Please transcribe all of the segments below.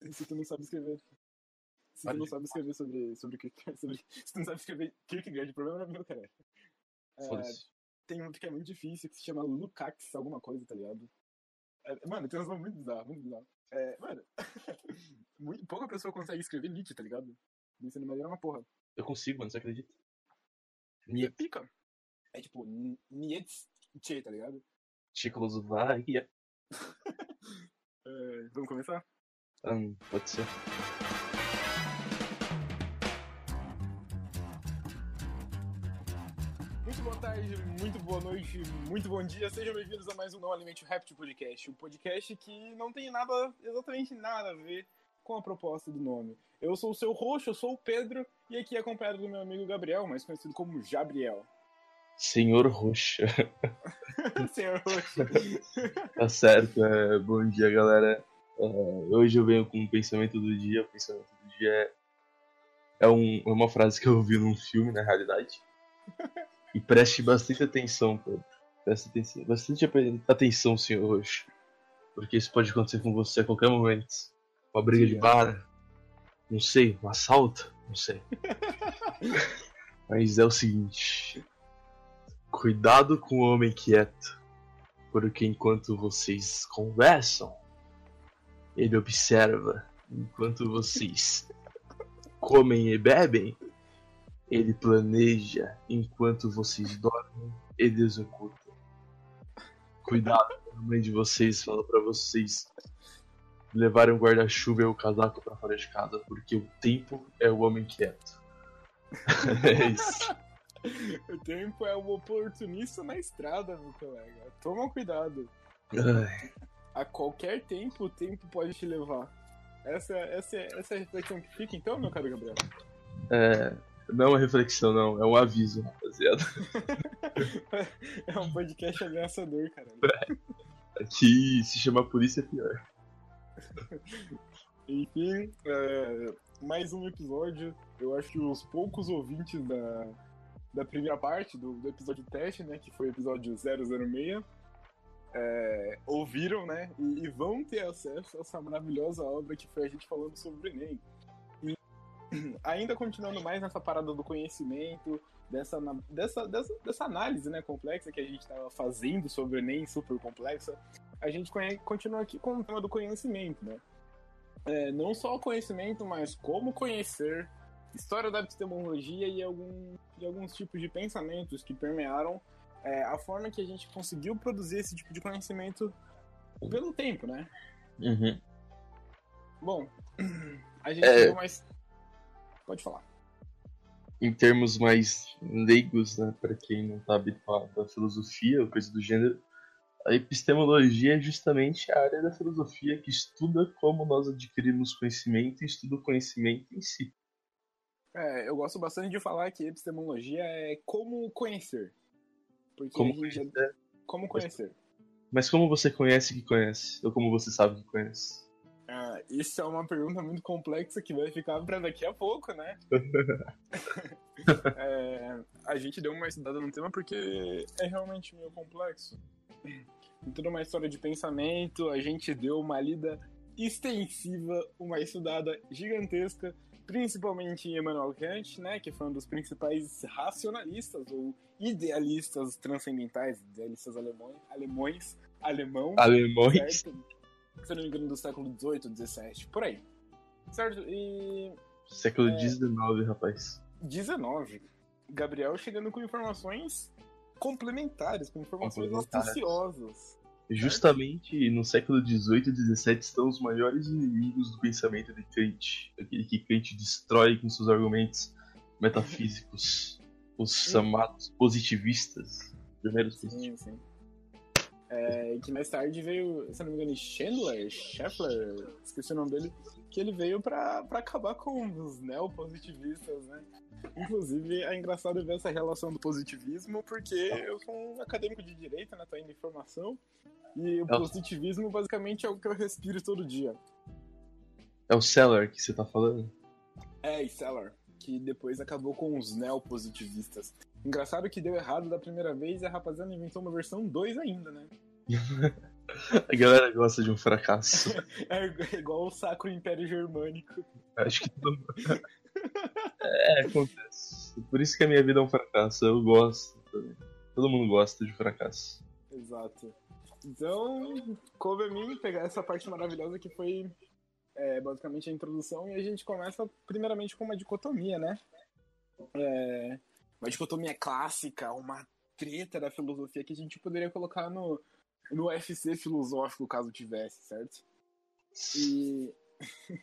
se tu não sabe escrever. Se tu não sabe escrever sobre, sobre, sobre. Se tu não sabe escrever Kierkegaard, o problema não é meu, cara. É, tem um que é muito difícil que se chama Lukács, alguma coisa, tá ligado? É, mano, tem uns nomes muito bizarros, muito bizarros. É, mano, muito, pouca pessoa consegue escrever Nietzsche, tá ligado? Ensino médio era uma porra. Eu consigo, mano, você acredita? Nietzsche. Pica. É tipo, Nietzsche, tá ligado? Tchecoslováquia. é, vamos começar? Um, pode ser. Muito boa tarde, muito boa noite, muito bom dia. Sejam bem-vindos a mais um Não Alimente Rap Podcast. Um podcast que não tem nada, exatamente nada a ver com a proposta do nome. Eu sou o seu roxo, eu sou o Pedro, e aqui é acompanhado do meu amigo Gabriel, mais conhecido como Jabriel. Senhor Roxa. Senhor Roxa. tá certo, é, bom dia galera. É, hoje eu venho com um pensamento do dia. O pensamento do dia é, é, um, é uma frase que eu ouvi num filme, na realidade. E preste bastante atenção, Pedro. Preste atenção, bastante atenção, senhor Roxo. Porque isso pode acontecer com você a qualquer momento. Uma briga Sim, de bar, não sei, um assalto, não sei. Mas é o seguinte: cuidado com o homem quieto, porque enquanto vocês conversam, ele observa. Enquanto vocês comem e bebem, ele planeja. Enquanto vocês dormem, ele executa. Cuidado, a mãe de vocês fala para vocês levarem o guarda-chuva e o casaco para fora de casa, porque o tempo é o homem quieto. é isso. O tempo é o oportunista na estrada, meu colega. Toma cuidado. Ai. A qualquer tempo, o tempo pode te levar. Essa, essa, essa é a reflexão que fica, então, meu caro Gabriel? É. Não é uma reflexão, não. É um aviso, rapaziada. é um podcast ameaçador, cara. Aqui se chama Polícia é Pior. Enfim, é, mais um episódio. Eu acho que os poucos ouvintes da, da primeira parte do, do episódio teste, né, que foi o episódio 006, é, ouviram, né, e, e, vão ter acesso a essa maravilhosa obra que foi a gente falando sobre o Enem. E ainda continuando mais nessa parada do conhecimento, dessa, dessa, dessa, dessa análise, né, complexa que a gente estava fazendo sobre o Enem, super complexa, a gente continua aqui com o tema do conhecimento, né? É, não só o conhecimento, mas como conhecer história da epistemologia e, algum, e alguns tipos de pensamentos que permearam é, a forma que a gente conseguiu produzir esse tipo de conhecimento pelo tempo, né? Uhum. Bom, a gente é... mais. Pode falar. Em termos mais leigos, né, para quem não está habituado à filosofia ou coisa do gênero, a epistemologia é justamente a área da filosofia que estuda como nós adquirimos conhecimento e estuda o conhecimento em si. É, eu gosto bastante de falar que epistemologia é como conhecer. Porque como conhecer? Já... Como conhecer. Mas como você conhece que conhece? Ou como você sabe que conhece? Ah, isso é uma pergunta muito complexa que vai ficar para daqui a pouco, né? é, a gente deu uma estudada no tema porque é realmente meio complexo em toda uma história de pensamento, a gente deu uma lida extensiva, uma estudada gigantesca, principalmente em Emmanuel Kant, né, que foi um dos principais racionalistas ou idealistas transcendentais, idealistas alemães, alemães, alemão, alemões, certo? se não me engano do século XVIII, XVII, por aí, certo? E século XIX, é, rapaz. 19. Gabriel chegando com informações complementares, com informações astuciosas. Justamente no século XVIII e XVII estão os maiores inimigos do pensamento de Kant, aquele que Kant destrói com seus argumentos metafísicos, os chamados positivistas, primeiros positivistas. Sim, sim. É, que mais tarde veio, se não me engano, Chandler, Scheffler, esqueci o nome dele, que ele veio para acabar com os neopositivistas, né? Inclusive, é engraçado ver essa relação do positivismo, porque eu sou um acadêmico de direito, né? Tô indo em formação, e o é positivismo basicamente é o que eu respiro todo dia. É o Seller que você tá falando? É, e Seller, que depois acabou com os neopositivistas. Engraçado que deu errado da primeira vez e a rapaziada inventou uma versão 2 ainda, né? A galera gosta de um fracasso. É igual o Sacro Império Germânico. Acho que todo É, acontece. Por isso que a minha vida é um fracasso. Eu gosto também. Todo mundo gosta de fracasso. Exato. Então, coube a mim pegar essa parte maravilhosa que foi é, basicamente a introdução e a gente começa primeiramente com uma dicotomia, né? É, uma dicotomia clássica, uma treta da filosofia que a gente poderia colocar no, no UFC filosófico, caso tivesse, certo? E.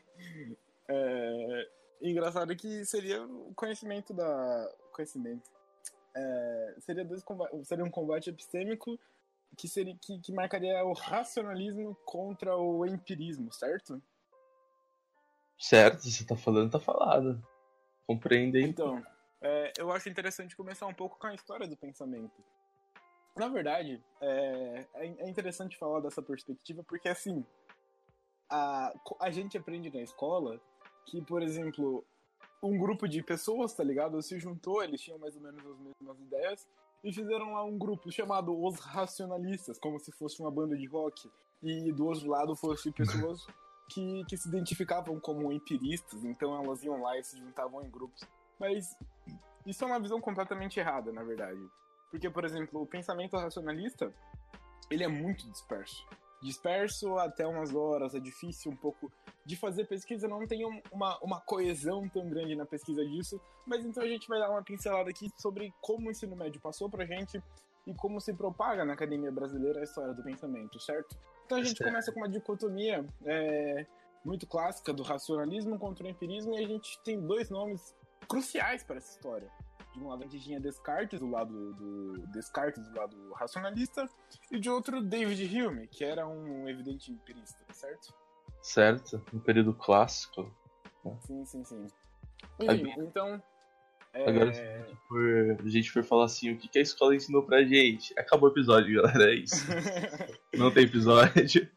é, engraçado que seria o conhecimento da. Conhecimento. É, seria, dois seria um combate epistêmico que, seria, que, que marcaria o racionalismo contra o empirismo, certo? Certo, você tá falando, tá falado. Compreende Então, é, eu acho interessante começar um pouco com a história do pensamento. Na verdade, é, é, é interessante falar dessa perspectiva porque, assim, a, a gente aprende na escola que, por exemplo, um grupo de pessoas, tá ligado? Se juntou, eles tinham mais ou menos as mesmas ideias e fizeram lá um grupo chamado Os Racionalistas, como se fosse uma banda de rock. E do outro lado fossem pessoas que, que se identificavam como empiristas, então elas iam lá e se juntavam em grupos. Mas isso é uma visão completamente errada, na verdade. Porque, por exemplo, o pensamento racionalista, ele é muito disperso. Disperso até umas horas, é difícil um pouco de fazer pesquisa, não tem uma, uma coesão tão grande na pesquisa disso, mas então a gente vai dar uma pincelada aqui sobre como o ensino médio passou pra gente e como se propaga na academia brasileira a história do pensamento, certo? Então a gente começa com uma dicotomia é, muito clássica do racionalismo contra o empirismo e a gente tem dois nomes cruciais para essa história. De um lado a gente tinha Descartes, do lado do Descartes, do lado racionalista, e de outro David Hume, que era um evidente empirista, certo? Certo, um período clássico. Sim, sim, sim. Enfim, então. É... Agora, se a gente, for, a gente for falar assim, o que a escola ensinou pra gente? Acabou o episódio, galera, é isso. Não tem episódio.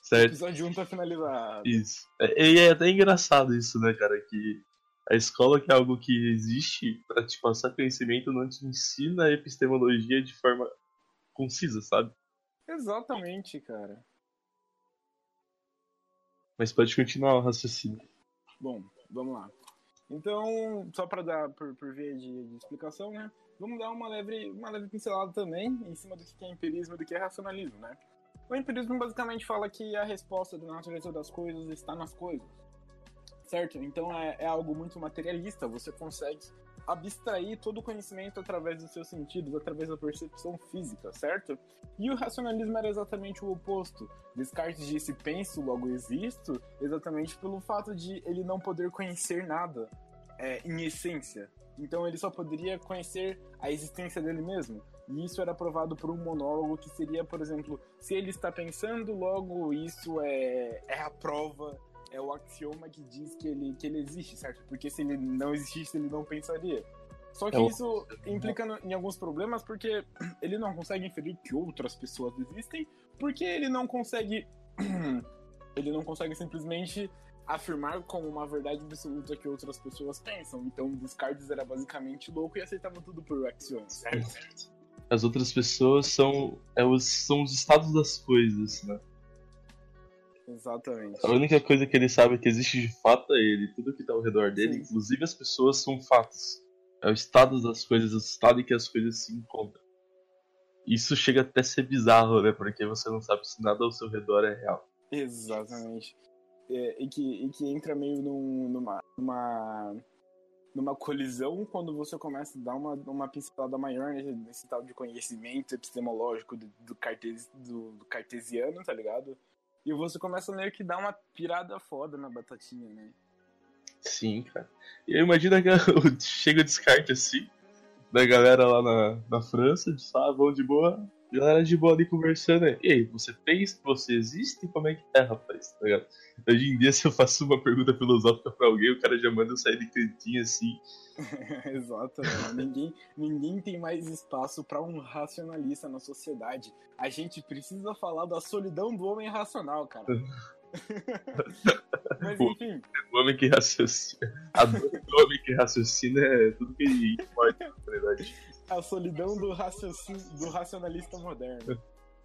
certo? O episódio 1 tá finalizado. Isso. E é até engraçado isso, né, cara? Que a escola, que é algo que existe para te passar conhecimento, não te ensina a epistemologia de forma concisa, sabe? Exatamente, cara. Mas pode continuar o raciocínio. Bom, vamos lá. Então, só para dar por, por via de, de, explicação, né? Vamos dar uma leve, uma leve pincelada também em cima do que é empirismo e do que é racionalismo, né? O empirismo basicamente fala que a resposta da natureza das coisas está nas coisas certo? Então é, é algo muito materialista, você consegue abstrair todo o conhecimento através dos seus sentidos, através da percepção física, certo? E o racionalismo era exatamente o oposto. Descartes disse penso, logo existo, exatamente pelo fato de ele não poder conhecer nada é, em essência. Então ele só poderia conhecer a existência dele mesmo. E isso era provado por um monólogo que seria, por exemplo, se ele está pensando, logo isso é, é a prova é o axioma que diz que ele, que ele existe, certo? Porque se ele não existisse, ele não pensaria. Só que é isso implica no, em alguns problemas porque ele não consegue inferir que outras pessoas existem, porque ele não consegue. ele não consegue simplesmente afirmar como uma verdade absoluta que outras pessoas pensam. Então Descartes era basicamente louco e aceitava tudo por axioma, certo? As outras pessoas são, é os, são os estados das coisas, né? Exatamente. A única coisa que ele sabe que existe de fato é ele. Tudo que tá ao redor dele, Sim. inclusive as pessoas, são fatos. É o estado das coisas, o estado em que as coisas se encontram. Isso chega até a ser bizarro, né? Porque você não sabe se nada ao seu redor é real. Exatamente. É, e, que, e que entra meio num, numa, numa, numa colisão quando você começa a dar uma, uma pincelada maior nesse, nesse tal de conhecimento epistemológico do, do, cartes, do, do cartesiano, tá ligado? E você começa meio que dar uma pirada foda na batatinha, né? Sim, cara. E aí imagina que chega o descarte assim, da galera lá na, na França, de ah, vão de boa, galera de boa ali conversando. Né? E aí, você pensa que você existe? Como é que é, rapaz? Tá ligado? Hoje em dia, se eu faço uma pergunta filosófica pra alguém, o cara já manda eu sair de cantinho assim. Exato, ninguém, ninguém tem mais espaço para um racionalista na sociedade. A gente precisa falar da solidão do homem racional, cara. Mas enfim. O homem que raciocina. A dor do homem que raciocina é tudo que importa, na verdade. A solidão do, do racionalista moderno.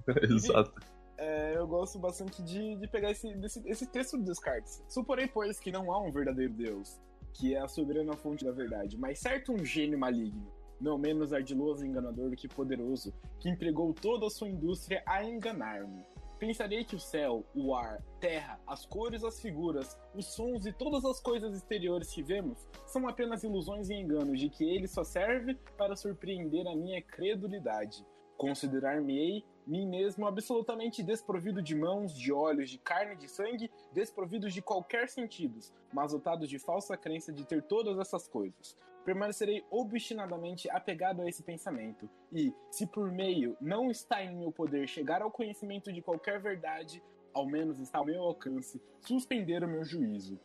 Exato. É, eu gosto bastante de, de pegar esse, desse, esse texto do Descartes. Suporei, pois, que não há um verdadeiro Deus, que é a soberana fonte da verdade, mas certo um gênio maligno, não menos ardiloso e enganador do que poderoso, que empregou toda a sua indústria a enganar-me. Pensarei que o céu, o ar, terra, as cores, as figuras, os sons e todas as coisas exteriores que vemos são apenas ilusões e enganos de que ele só serve para surpreender a minha credulidade. Considerar-me-ei mim mesmo absolutamente desprovido de mãos, de olhos, de carne, de sangue, desprovido de qualquer sentidos, mas dotado de falsa crença de ter todas essas coisas. Permanecerei obstinadamente apegado a esse pensamento, e, se por meio não está em meu poder chegar ao conhecimento de qualquer verdade, ao menos está ao meu alcance suspender o meu juízo.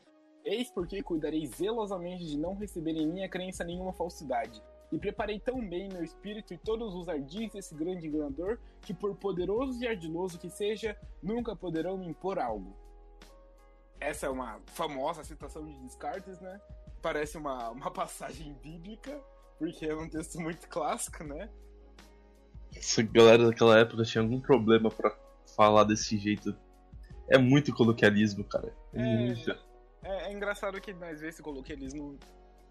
Eis porque cuidarei zelosamente de não receber em minha crença nenhuma falsidade, e preparei tão bem meu espírito e todos os ardis desse grande enganador, que por poderoso e ardiloso que seja, nunca poderão me impor algo. Essa é uma famosa citação de Descartes, né? Parece uma, uma passagem bíblica, porque é um texto muito clássico, né? Essa galera daquela época tinha algum problema para falar desse jeito. É muito coloquialismo, cara. É, é muito. É, é engraçado que às vezes esse coloquialismo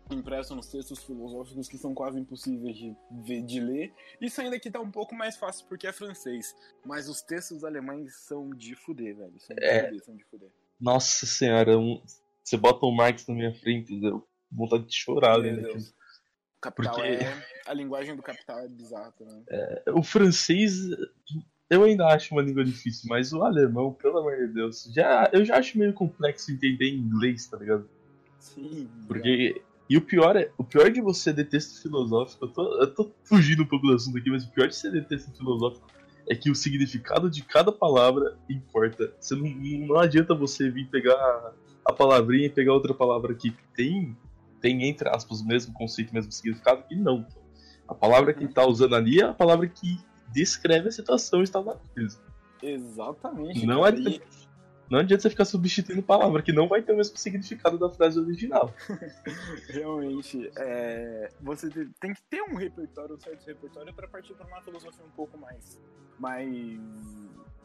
impresso nos textos filosóficos que são quase impossíveis de, ver, de ler. Isso ainda que tá um pouco mais fácil porque é francês. Mas os textos alemães são de fuder, velho. São de É. fuder, são de fuder. Nossa senhora, um- você bota o Marx na minha frente, deu vontade de chorar, Meu né? Deus. O capital Porque- é. A linguagem do capital é bizarra, né? O francês, eu ainda acho uma língua difícil, mas o alemão, pelo amor de Deus, já, eu já acho meio complexo entender inglês, tá ligado? Sim. Porque. E o pior é. O pior de você ter texto filosófico, eu tô, eu tô fugindo um pouco do assunto aqui, mas o pior de você ter texto filosófico é que o significado de cada palavra importa. Você não, não adianta você vir pegar a palavrinha e pegar outra palavra que tem, tem entre aspas, o mesmo conceito, o mesmo significado, e não. A palavra que tá usando ali é a palavra que descreve a situação e está coisa. Exatamente. Não cara. adianta, não adianta você ficar substituindo palavra que não vai ter o mesmo significado da frase original. Realmente, é, você te- tem que ter um repertório, um certo repertório, para partir para uma filosofia um pouco mais. Mais.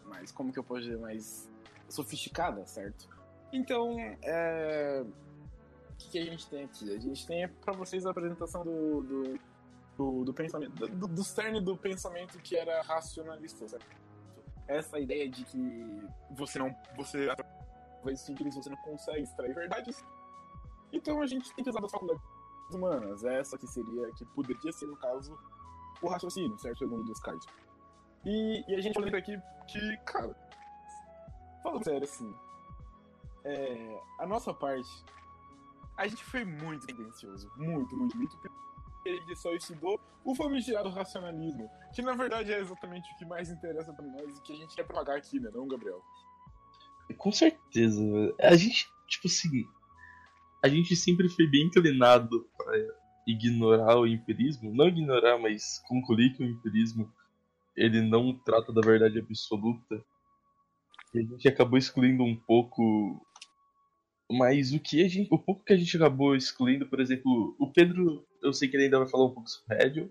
Mais. Como que eu posso dizer? Mais sofisticada, certo? Então, é. O que, que a gente tem aqui? A gente tem para vocês a apresentação do, do, do, do pensamento, do, do cerne do pensamento que era racionalista, certo? Essa ideia de que você não. Você, através do simples, você não consegue extrair verdades. Então a gente tem que usar das faculdades humanas. Essa que seria, que poderia ser, no caso, o raciocínio, certo? Segundo Descartes. E, e a gente lembra aqui que, cara, falando sério assim, é, a nossa parte, a gente foi muito tendencioso. Muito, muito, muito. Gente só estudou o famigerado racionalismo, que na verdade é exatamente o que mais interessa pra nós e que a gente quer propagar aqui, né, não, Gabriel? Com certeza. A gente, tipo assim, a gente sempre foi bem inclinado pra ignorar o empirismo. Não ignorar, mas concluir que o empirismo ele não trata da verdade absoluta. E a gente acabou excluindo um pouco. Mas o que a gente. O pouco que a gente acabou excluindo, por exemplo, o Pedro, eu sei que ele ainda vai falar um pouco sobre Hegel.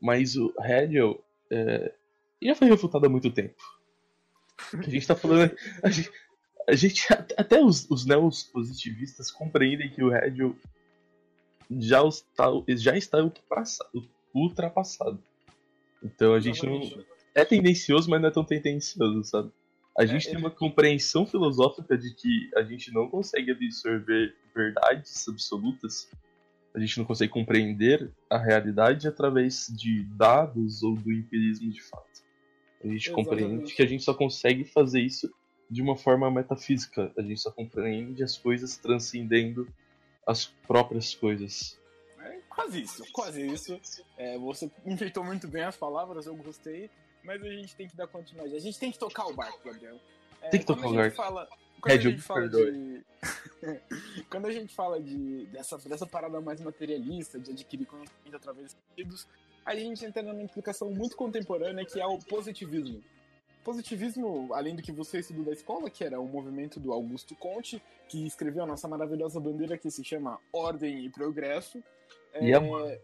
Mas o Hegel é, já foi refutado há muito tempo. A gente tá falando. A gente, a gente- até os, os neopositivistas compreendem que o Hegel já está, já está ultrapassa- ultrapassado. Então a gente não. É tendencioso, mas não é tão tendencioso, sabe? A gente É, tem uma compreensão filosófica de que a gente não consegue absorver verdades absolutas, a gente não consegue compreender a realidade através de dados ou do empirismo de fato. A gente compreende Exatamente. que a gente só consegue fazer isso de uma forma metafísica, a gente só compreende as coisas transcendendo as próprias coisas. É quase isso, quase isso. É, você enfeitou muito bem as palavras, eu gostei, mas a gente tem que dar continuidade. A gente tem que tocar o barco, Gabriel. É, Tem que tocar o barco. Fala, quando a gente fala de. quando a gente fala de, dessa, dessa parada mais materialista, de adquirir conhecimento através dos sentidos, a gente entra numa implicação muito contemporânea que é o positivismo. Positivismo, além do que você estudou da escola, que era o movimento do Augusto Conte, que escreveu a nossa maravilhosa bandeira que se chama Ordem e Progresso. E amor.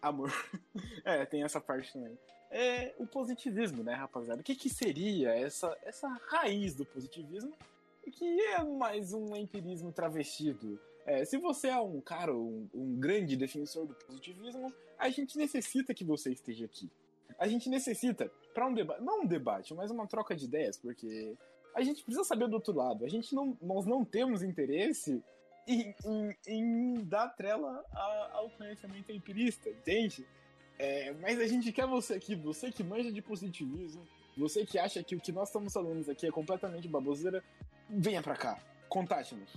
Amor. é, tem essa parte também. é o positivismo, né, rapaziada? O que, que seria essa, essa raiz do positivismo? Que é mais um empirismo travestido. É, se você é um cara, um, um grande defensor do positivismo, a gente necessita que você esteja aqui. A gente necessita, para um debate, não um debate, mas uma troca de ideias, porque a gente precisa saber do outro lado. A gente não, nós não temos interesse em, em, em dar trela ao conhecimento empirista, entende? É, mas a gente quer você aqui, você que manja de positivismo, você que acha que o que nós estamos falando aqui é completamente baboseira, venha pra cá, contate-nos.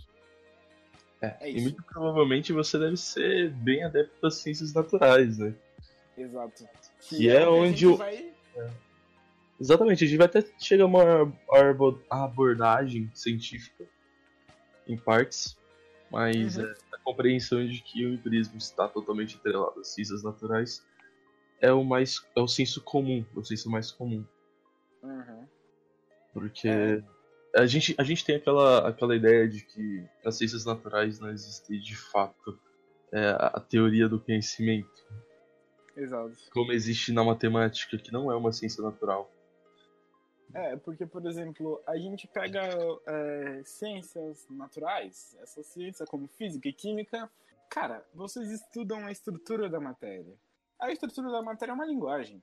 É, é e muito provavelmente você deve ser bem adepto das ciências naturais, né? Exato. Que, que é, onde o. Vai... É. Exatamente, a gente vai até chegar a uma abordagem científica em partes, mas uhum. é, a compreensão de que o empirismo está totalmente atrelado às ciências naturais é o mais é o senso comum, é o senso mais comum. Uhum. Porque é. a, gente, a gente tem aquela, aquela ideia de que nas ciências naturais não existe de fato é, a teoria do conhecimento. Exato. Como existe na matemática, que não é uma ciência natural. É, porque, por exemplo, a gente pega é, ciências naturais, essa ciência como física e química, cara, vocês estudam a estrutura da matéria. A estrutura da matéria é uma linguagem,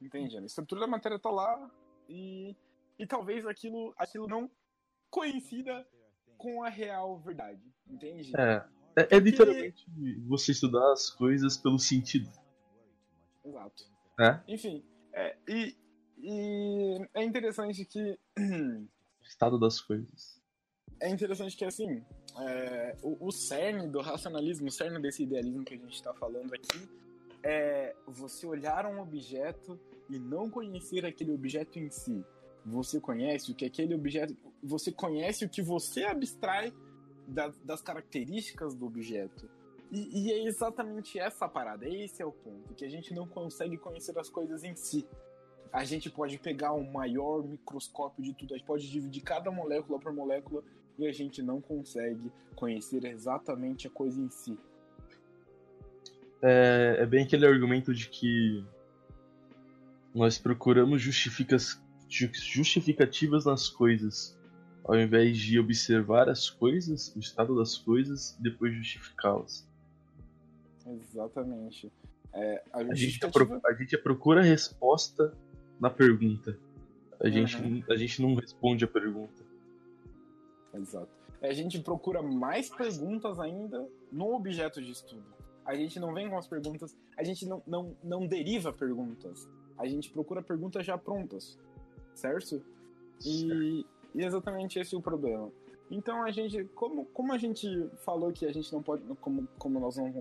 entende? A estrutura da matéria tá lá e, e talvez aquilo, aquilo não coincida com a real verdade, entende? É, é, é literalmente você estudar as coisas pelo sentido. Exato. É? Enfim, é, e, e é interessante que. Estado das coisas. É interessante que, assim, é, o, o cerne do racionalismo, o cerne desse idealismo que a gente está falando aqui, é você olhar um objeto e não conhecer aquele objeto em si. Você conhece o que aquele objeto. Você conhece o que você abstrai da, das características do objeto. E, e, é exatamente essa parada, esse é o ponto, que a gente não consegue conhecer as coisas em si a gente pode pegar o maior microscópio de tudo, a gente pode dividir cada molécula por molécula e a gente não consegue conhecer exatamente a coisa em si. É, é bem aquele argumento de que nós procuramos justificativas nas coisas, ao invés de observar as coisas, o estado das coisas e depois justificá-las. Exatamente. É, a, a, gente a gente procura a resposta na pergunta. A, uhum. gente, a gente não responde a pergunta. Exato. A gente procura mais perguntas ainda no objeto de estudo. A gente não vem com as perguntas, a gente não, não, não deriva perguntas. A gente procura perguntas já prontas, certo? E, e exatamente esse é o problema. Então a gente, como, como a gente falou que a gente não pode, como, como nós não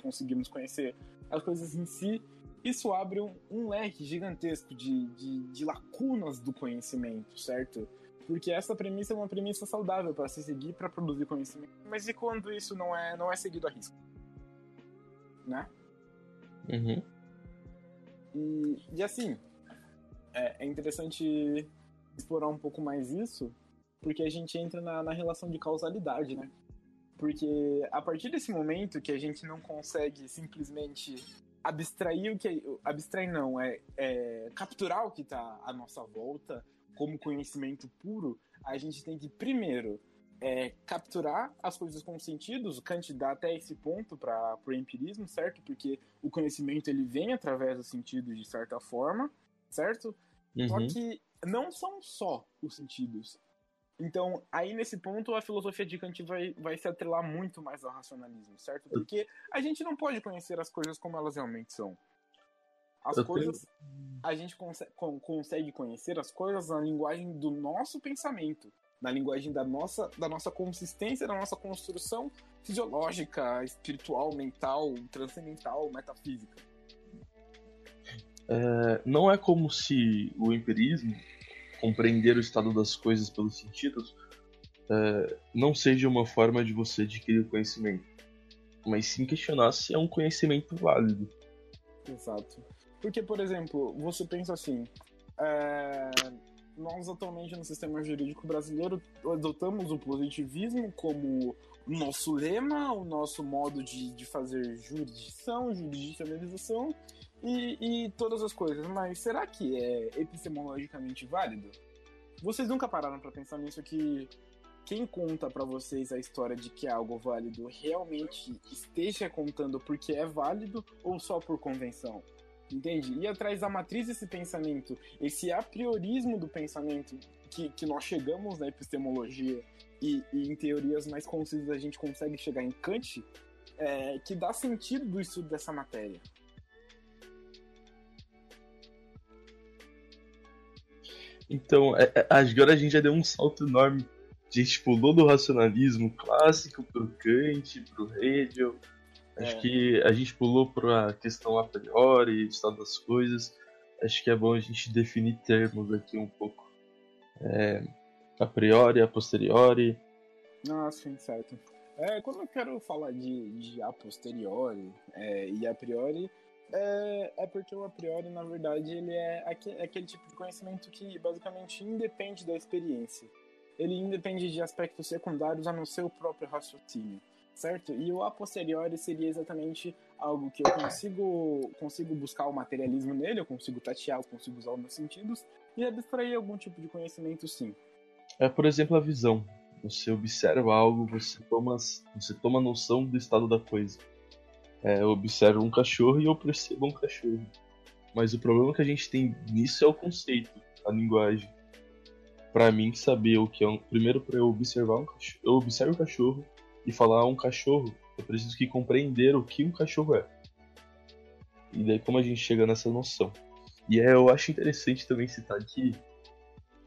conseguimos conhecer as coisas em si, isso abre um, um leque gigantesco de, de, de, lacunas do conhecimento, certo? Porque essa premissa é uma premissa saudável para se seguir para produzir conhecimento. Mas e quando isso não é, não é seguido a risco? Né? Uhum. E, e assim, é, é interessante explorar um pouco mais isso, porque a gente entra na, na relação de causalidade, né? Porque a partir desse momento que a gente não consegue simplesmente abstrair o que. Abstrair não, é, é capturar o que está à nossa volta como conhecimento puro, a gente tem que primeiro é, capturar as coisas com sentidos. O Kant dá até esse ponto para o empirismo, certo? Porque o conhecimento ele vem através dos sentidos de certa forma, certo? Uhum. Só que não são só os sentidos. Então, aí nesse ponto, a filosofia de Kant vai, vai se atrelar muito mais ao racionalismo, certo? Porque a gente não pode conhecer as coisas como elas realmente são. As Eu coisas. Tenho... A gente consegue, consegue conhecer as coisas na linguagem do nosso pensamento, na linguagem da nossa, da nossa consistência, da nossa construção fisiológica, espiritual, mental, transcendental, metafísica. É, não é como se o empirismo compreender o estado das coisas pelos sentidos é, não seja uma forma de você adquirir conhecimento, mas sim questionar se é um conhecimento válido. Exato. Porque, por exemplo, você pensa assim: é, nós atualmente no sistema jurídico brasileiro adotamos o positivismo como nosso lema, o nosso modo de, de fazer jurisdição, judicialização, e, e todas as coisas, mas será que é epistemologicamente válido? Vocês nunca pararam para pensar nisso que quem conta para vocês a história de que é algo válido realmente esteja contando porque é válido ou só por convenção? Entende? E atrás da matriz desse pensamento, esse a priorismo do pensamento que, que nós chegamos na epistemologia e, e em teorias mais concisas a gente consegue chegar em Kant, é, que dá sentido do estudo dessa matéria. Então, é, é, agora a gente já deu um salto enorme a gente pulou do racionalismo clássico pro Kant, pro Hegel. Acho é. que a gente pulou para a questão a priori, estado das coisas. Acho que é bom a gente definir termos aqui um pouco. É, a priori, a posteriori. Ah, sim, certo. É, quando eu quero falar de, de a posteriori é, e a priori, é, é porque o a priori, na verdade, ele é aquele, é aquele tipo de conhecimento que basicamente independe da experiência ele independe de aspectos secundários a não ser o próprio raciocínio, certo? E o a posteriori seria exatamente algo que eu consigo, consigo buscar o materialismo nele, eu consigo tatear, eu consigo usar os meus sentidos e abstrair algum tipo de conhecimento sim. É, por exemplo, a visão. Você observa algo, você toma, você toma noção do estado da coisa. É, observo um cachorro e eu percebo um cachorro. Mas o problema que a gente tem nisso é o conceito, a linguagem para mim saber o que é um. Primeiro, para eu observar um cachorro, eu observo o cachorro e falar um cachorro, eu preciso que compreender o que um cachorro é. E daí como a gente chega nessa noção. E é, eu acho interessante também citar que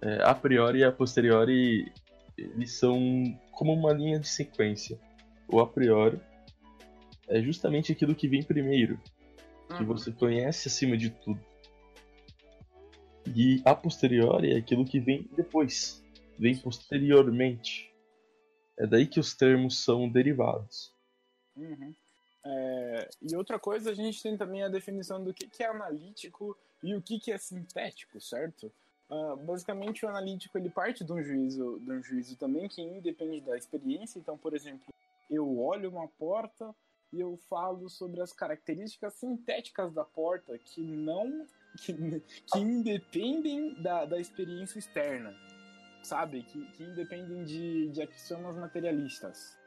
é, a priori e a posteriori eles são como uma linha de sequência. O a priori é justamente aquilo que vem primeiro, que uhum. você conhece acima de tudo. E a posteriori é aquilo que vem depois, vem posteriormente. É daí que os termos são derivados. Uhum. É, e outra coisa, a gente tem também a definição do que, que é analítico e o que, que é sintético, certo? Uh, basicamente, o analítico ele parte de um juízo, de um juízo também que independe da experiência. Então, por exemplo, eu olho uma porta e eu falo sobre as características sintéticas da porta que não que, que independem da, da experiência externa, sabe? Que, que independem de, de axiomas materialistas.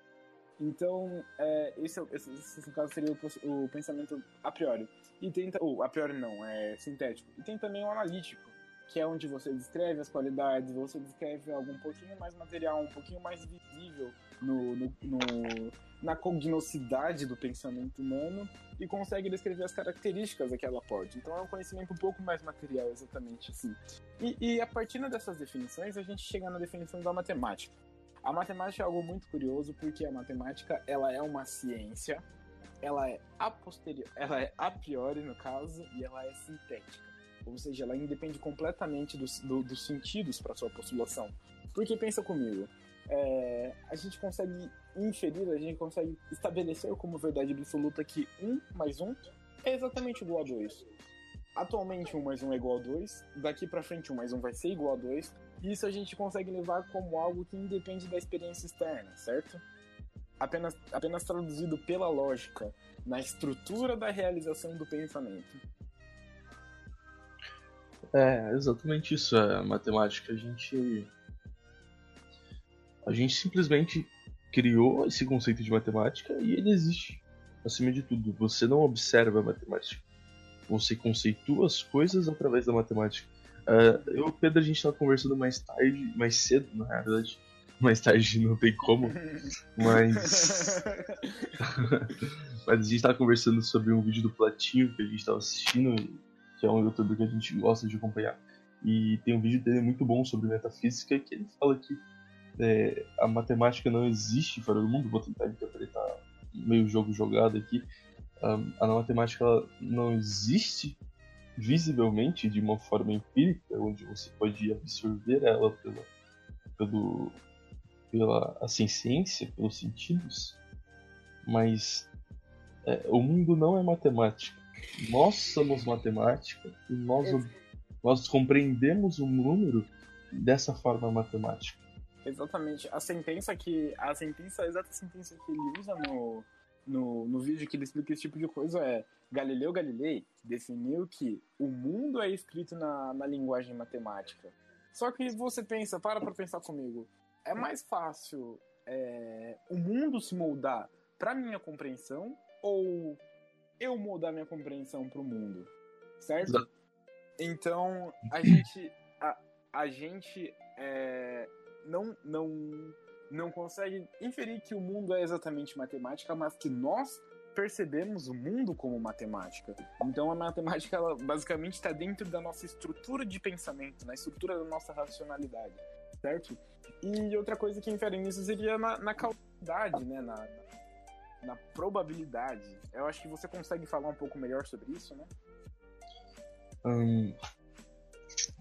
Então, é, esse, esse, esse, no caso seria o, o, pensamento a priori. E tem, ou a priori não, é sintético. E tem também o analítico, que é onde você descreve as qualidades, você descreve algo um pouquinho mais material, um pouquinho mais visível no, no, no na cognosidade do pensamento humano e consegue descrever as características daquela porta. Então é um conhecimento um pouco mais material, exatamente assim. E, e a partir dessas definições, a gente chega na definição da matemática. A matemática é algo muito curioso porque a matemática ela é uma ciência, ela é a posterior, ela é a priori no caso e ela é sintética. Ou seja, ela independe completamente dos, do, dos sentidos para sua postulação. Porque pensa comigo, é, a gente consegue inferir, a gente consegue estabelecer como verdade absoluta que 1 mais 1 é exatamente igual a 2. Atualmente 1 mais 1 é igual a 2, daqui para frente 1 mais 1 vai ser igual a 2, e isso a gente consegue levar como algo que independe da experiência externa, certo? Apenas, apenas traduzido pela lógica, na estrutura da realização do pensamento. É, exatamente isso. É, a matemática, a gente a gente simplesmente criou esse conceito de matemática e ele existe. Acima de tudo, você não observa a matemática. Você conceitua as coisas através da matemática. Uh, eu e o Pedro, a gente estava conversando mais tarde, mais cedo, na verdade. Mais tarde não tem como. Mas. mas a gente estava conversando sobre um vídeo do Platinho que a gente estava assistindo, que é um youtuber que a gente gosta de acompanhar. E tem um vídeo dele muito bom sobre metafísica que ele fala que é, a matemática não existe fora do mundo, vou tentar interpretar meio jogo jogado aqui. A, a matemática não existe visivelmente de uma forma empírica, onde você pode absorver ela pela, pelo, pela assim, ciência, pelos sentidos, mas é, o mundo não é matemática. Nós somos matemática e nós, nós compreendemos o número dessa forma matemática. Exatamente. A sentença que. A sentença, a exata sentença que ele usa no, no, no vídeo que ele explica esse tipo de coisa é Galileu Galilei definiu que o mundo é escrito na, na linguagem matemática. Só que você pensa, para pra pensar comigo, é mais fácil é, o mundo se moldar para minha compreensão ou eu moldar minha compreensão para o mundo, certo? Então a gente a, a gente é, não não não consegue inferir que o mundo é exatamente matemática, mas que nós percebemos o mundo como matemática. Então a matemática ela basicamente está dentro da nossa estrutura de pensamento, na estrutura da nossa racionalidade, certo? E outra coisa que infere nisso seria na, na causalidade, né? Na, na, na, probabilidade. Eu acho que você consegue falar um pouco melhor sobre isso, né?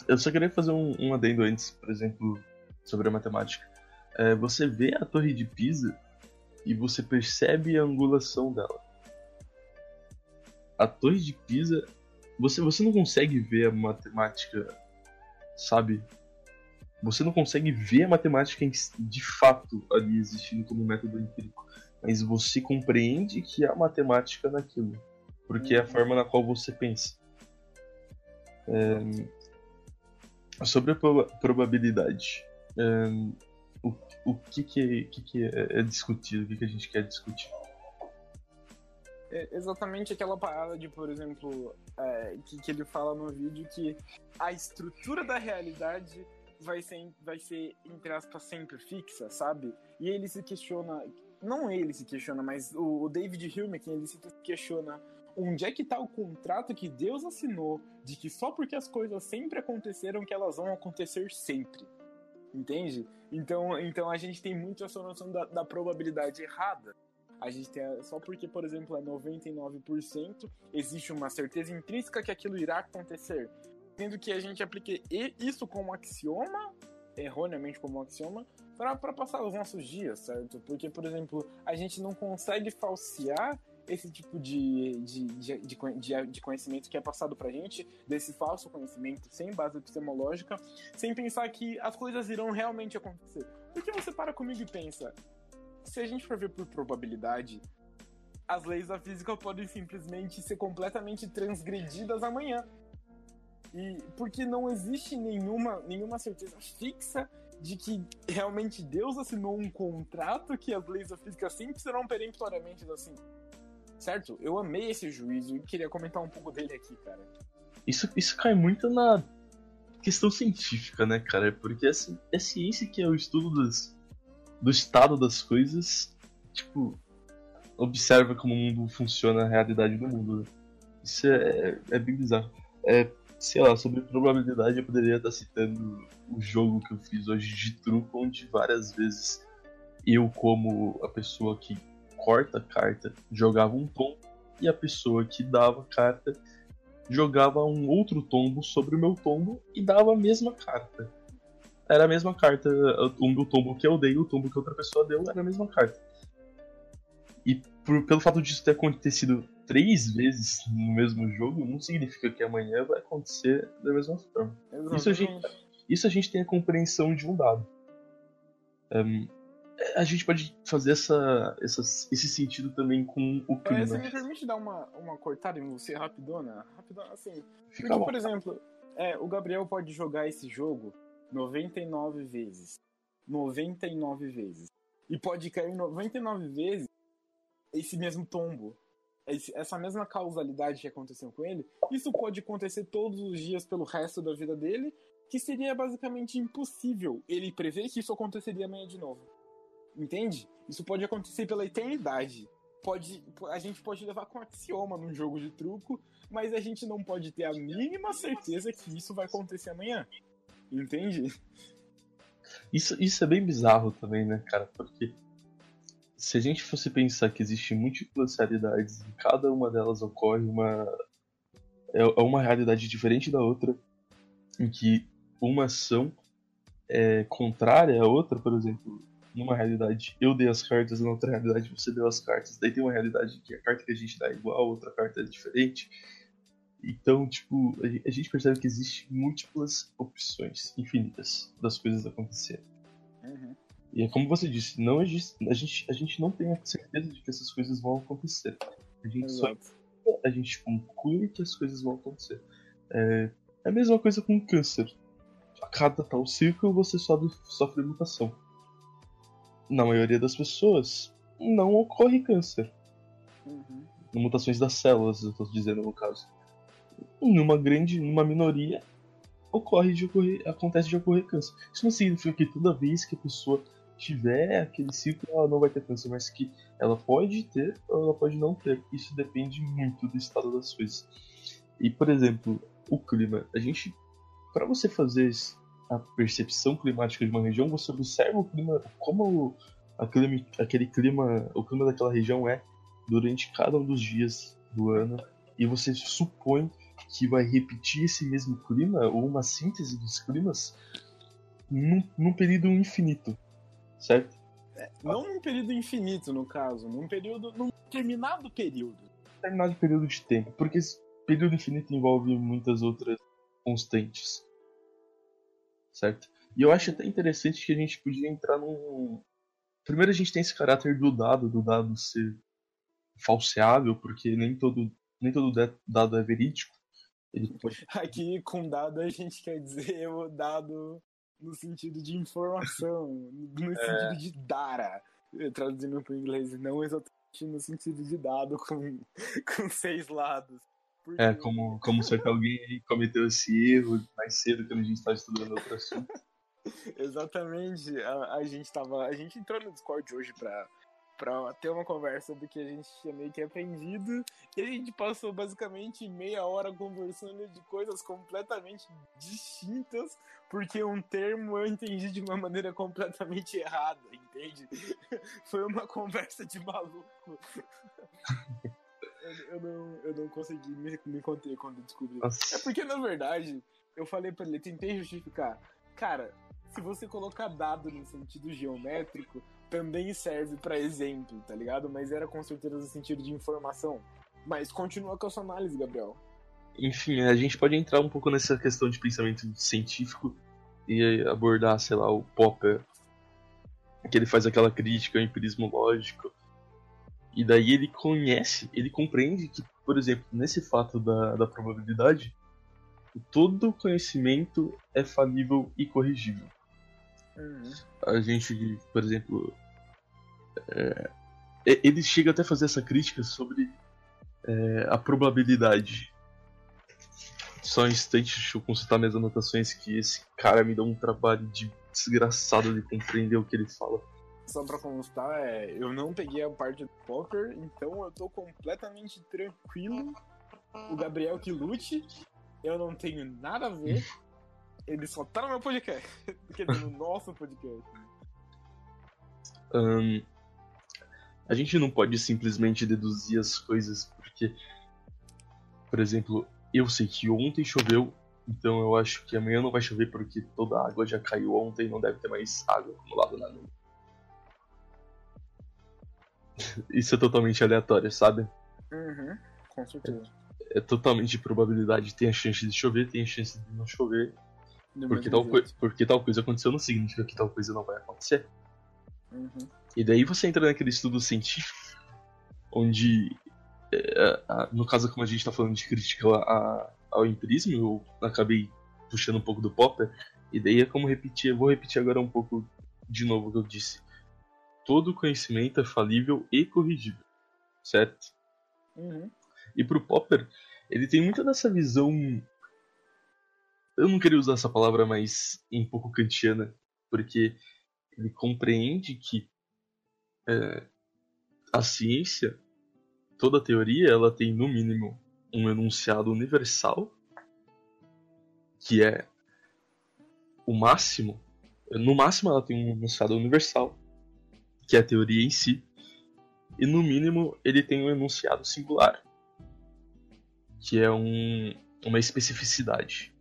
Eu só queria fazer um, um adendo antes, por exemplo, sobre a matemática. É, você vê a torre de Pisa e você percebe a angulação dela. A torre de Pisa, você, você não consegue ver a matemática, sabe? Você não consegue ver a matemática de fato ali existindo como método empírico, mas você compreende que há matemática naquilo, porque é a forma na qual você pensa. É... Sobre a probabilidade. É o, o que, que, que, que é, é discutido, o que, que a gente quer discutir. É exatamente aquela parada de, por exemplo, é, que, que ele fala no vídeo que a estrutura da realidade vai ser, vai ser, entre aspas, sempre fixa, sabe? E ele se questiona, não ele se questiona, mas o, David Hume, que ele se questiona onde é que tá o contrato que Deus assinou de que só porque as coisas sempre aconteceram que elas vão acontecer sempre entende? Então, então a gente tem muito essa noção da, da probabilidade errada. A gente tem, só porque, por exemplo, é 99%, existe uma certeza intrínseca que aquilo irá acontecer. Sendo que a gente aplique isso como axioma, erroneamente como axioma, para passar os nossos dias, certo? Porque, por exemplo, a gente não consegue falsear esse tipo de, de, de, de, de conhecimento que é passado pra gente, desse falso conhecimento sem base epistemológica, sem pensar que as coisas irão realmente acontecer. Porque você para comigo e pensa, se a gente for ver por probabilidade, as leis da física podem simplesmente ser completamente transgredidas amanhã. E porque não existe nenhuma, nenhuma certeza fixa de que realmente Deus assinou um contrato que as leis da física sempre serão peremptoriamente assim certo? Eu amei esse juízo e queria comentar um pouco dele aqui, cara. Isso, isso cai muito na questão científica, né, cara? Porque essa, é ciência que é o estudo das, do estado das coisas, tipo, observa como o mundo funciona, a realidade do mundo. Né? Isso é, é bem bizarro. É, sei lá, sobre probabilidade eu poderia estar citando o jogo que eu fiz hoje de truco, onde várias vezes eu, como a pessoa que corta carta jogava um tombo e a pessoa que dava carta jogava um outro tombo sobre o meu tombo e dava a mesma carta. Era a mesma carta, o tombo que eu dei o tombo que outra pessoa deu era a mesma carta. E por, pelo fato disso ter acontecido três vezes no mesmo jogo, não significa que amanhã vai acontecer da mesma forma. Isso a, gente, isso a gente tem a compreensão de um dado. Um, a gente pode fazer essa, essa, esse sentido também com o clima. Você me permite dar uma, uma cortada em você rapidona? Rapidona, assim. Fica porque, por exemplo, é, o Gabriel pode jogar esse jogo 99 vezes. 99 vezes. E pode cair 99 vezes esse mesmo tombo. Essa mesma causalidade que aconteceu com ele. Isso pode acontecer todos os dias pelo resto da vida dele. Que seria basicamente impossível ele prever que isso aconteceria amanhã de novo. Entende? Isso pode acontecer pela eternidade. Pode, a gente pode levar com axioma num jogo de truco, mas a gente não pode ter a mínima certeza que isso vai acontecer amanhã. Entende? Isso, isso é bem bizarro também, né, cara? Porque se a gente fosse pensar que existem múltiplas realidades e cada uma delas ocorre uma. É, é uma realidade diferente da outra, em que uma ação é contrária à outra, por exemplo, numa realidade eu dei as cartas, na outra realidade você deu as cartas. Daí tem uma realidade que a carta que a gente dá é igual, outra carta é diferente. Então, tipo, a gente percebe que existem múltiplas opções infinitas das coisas acontecerem. E é como você disse, não existe, a, gente, a gente não tem a certeza de que essas coisas vão acontecer. A gente Exato. só a gente conclui que as coisas vão acontecer. É, é a mesma coisa com câncer. A cada tal ciclo você sofre, sofre mutação. Na maioria das pessoas, não ocorre câncer. Uhum. Mutações das células, eu estou dizendo no caso. Numa grande, numa minoria, ocorre de ocorrer, acontece de ocorrer câncer. Isso não significa que toda vez que a pessoa tiver aquele ciclo, ela não vai ter câncer, mas que ela pode ter ou ela pode não ter. Isso depende muito do estado das coisas. E, por exemplo, o clima. A gente, para você fazer a percepção climática de uma região, você observa o clima, como aquele, aquele clima, o clima daquela região é durante cada um dos dias do ano, e você supõe que vai repetir esse mesmo clima ou uma síntese dos climas num, num período infinito, certo? Não num período infinito, no caso, num período. num determinado período. Determinado período de tempo, porque esse período infinito envolve muitas outras constantes, certo? E eu acho até interessante que a gente podia entrar num. Primeiro a gente tem esse caráter do dado, do dado ser falseável, porque nem todo, nem todo dado é verídico. Ele... Aqui com dado a gente quer dizer o dado no sentido de informação, no é... sentido de dara, traduzindo para o inglês, não exatamente no sentido de dado com, com seis lados. Porque... É, como, como se alguém cometeu esse erro mais cedo quando a gente estava estudando outro assunto. Exatamente. A, a, gente tava. A gente entrou no Discord hoje pra, pra ter uma conversa do que a gente tinha meio que aprendido. E a gente passou basicamente meia hora conversando de coisas completamente distintas, porque um termo eu entendi de uma maneira completamente errada, entende? Foi uma conversa de maluco. eu, eu, não, eu não consegui me, me conter quando descobri. Nossa. É porque, na verdade, eu falei pra ele, tentei justificar. Cara, se você colocar dado no sentido geométrico, também serve para exemplo, tá ligado? Mas era com certeza no sentido de informação. Mas continua com a sua análise, Gabriel. Enfim, a gente pode entrar um pouco nessa questão de pensamento científico e abordar, sei lá, o Popper, que ele faz aquela crítica ao empirismo lógico e daí ele conhece, ele compreende que, por exemplo, nesse fato da, da probabilidade, todo conhecimento é falível e corrigível. Uhum. A gente, por exemplo, é, ele chega até a fazer essa crítica sobre é, a probabilidade. Só um instante, deixa eu consultar minhas anotações que esse cara me dá um trabalho de desgraçado de compreender o que ele fala só pra constar, é, eu não peguei a parte do poker, então eu tô completamente tranquilo. O Gabriel que lute, eu não tenho nada a ver. Ele só tá no meu podcast. Quer dizer, no nosso podcast. Um, a gente não pode simplesmente deduzir as coisas, porque, por exemplo, eu sei que ontem choveu, então eu acho que amanhã não vai chover porque toda a água já caiu ontem e não deve ter mais água acumulada na nuvem. Isso é totalmente aleatório, sabe? Uhum, com certeza. É, é, totalmente de probabilidade. Tem a chance de chover, tem a chance de não chover. porque tal, porque tal coisa aconteceu não significa que tal coisa não vai acontecer. Uhum. E daí você entra naquele estudo científico, onde, é, no caso, como a gente está falando de crítica a, ao empirismo, eu acabei puxando um pouco do Popper, e daí é como repetir, eu vou repetir agora um pouco de novo o que eu disse todo conhecimento é falível e corrigível, certo? Uhum. E pro Popper, ele tem muita dessa visão. Eu não queria usar essa palavra, mas um pouco kantiana, porque ele compreende que é, a ciência, toda teoria, ela tem no mínimo um enunciado universal, que é o máximo. No máximo, ela tem um enunciado universal, que é a teoria em si, e no mínimo ele tem um enunciado singular, que é um, uma especificidade.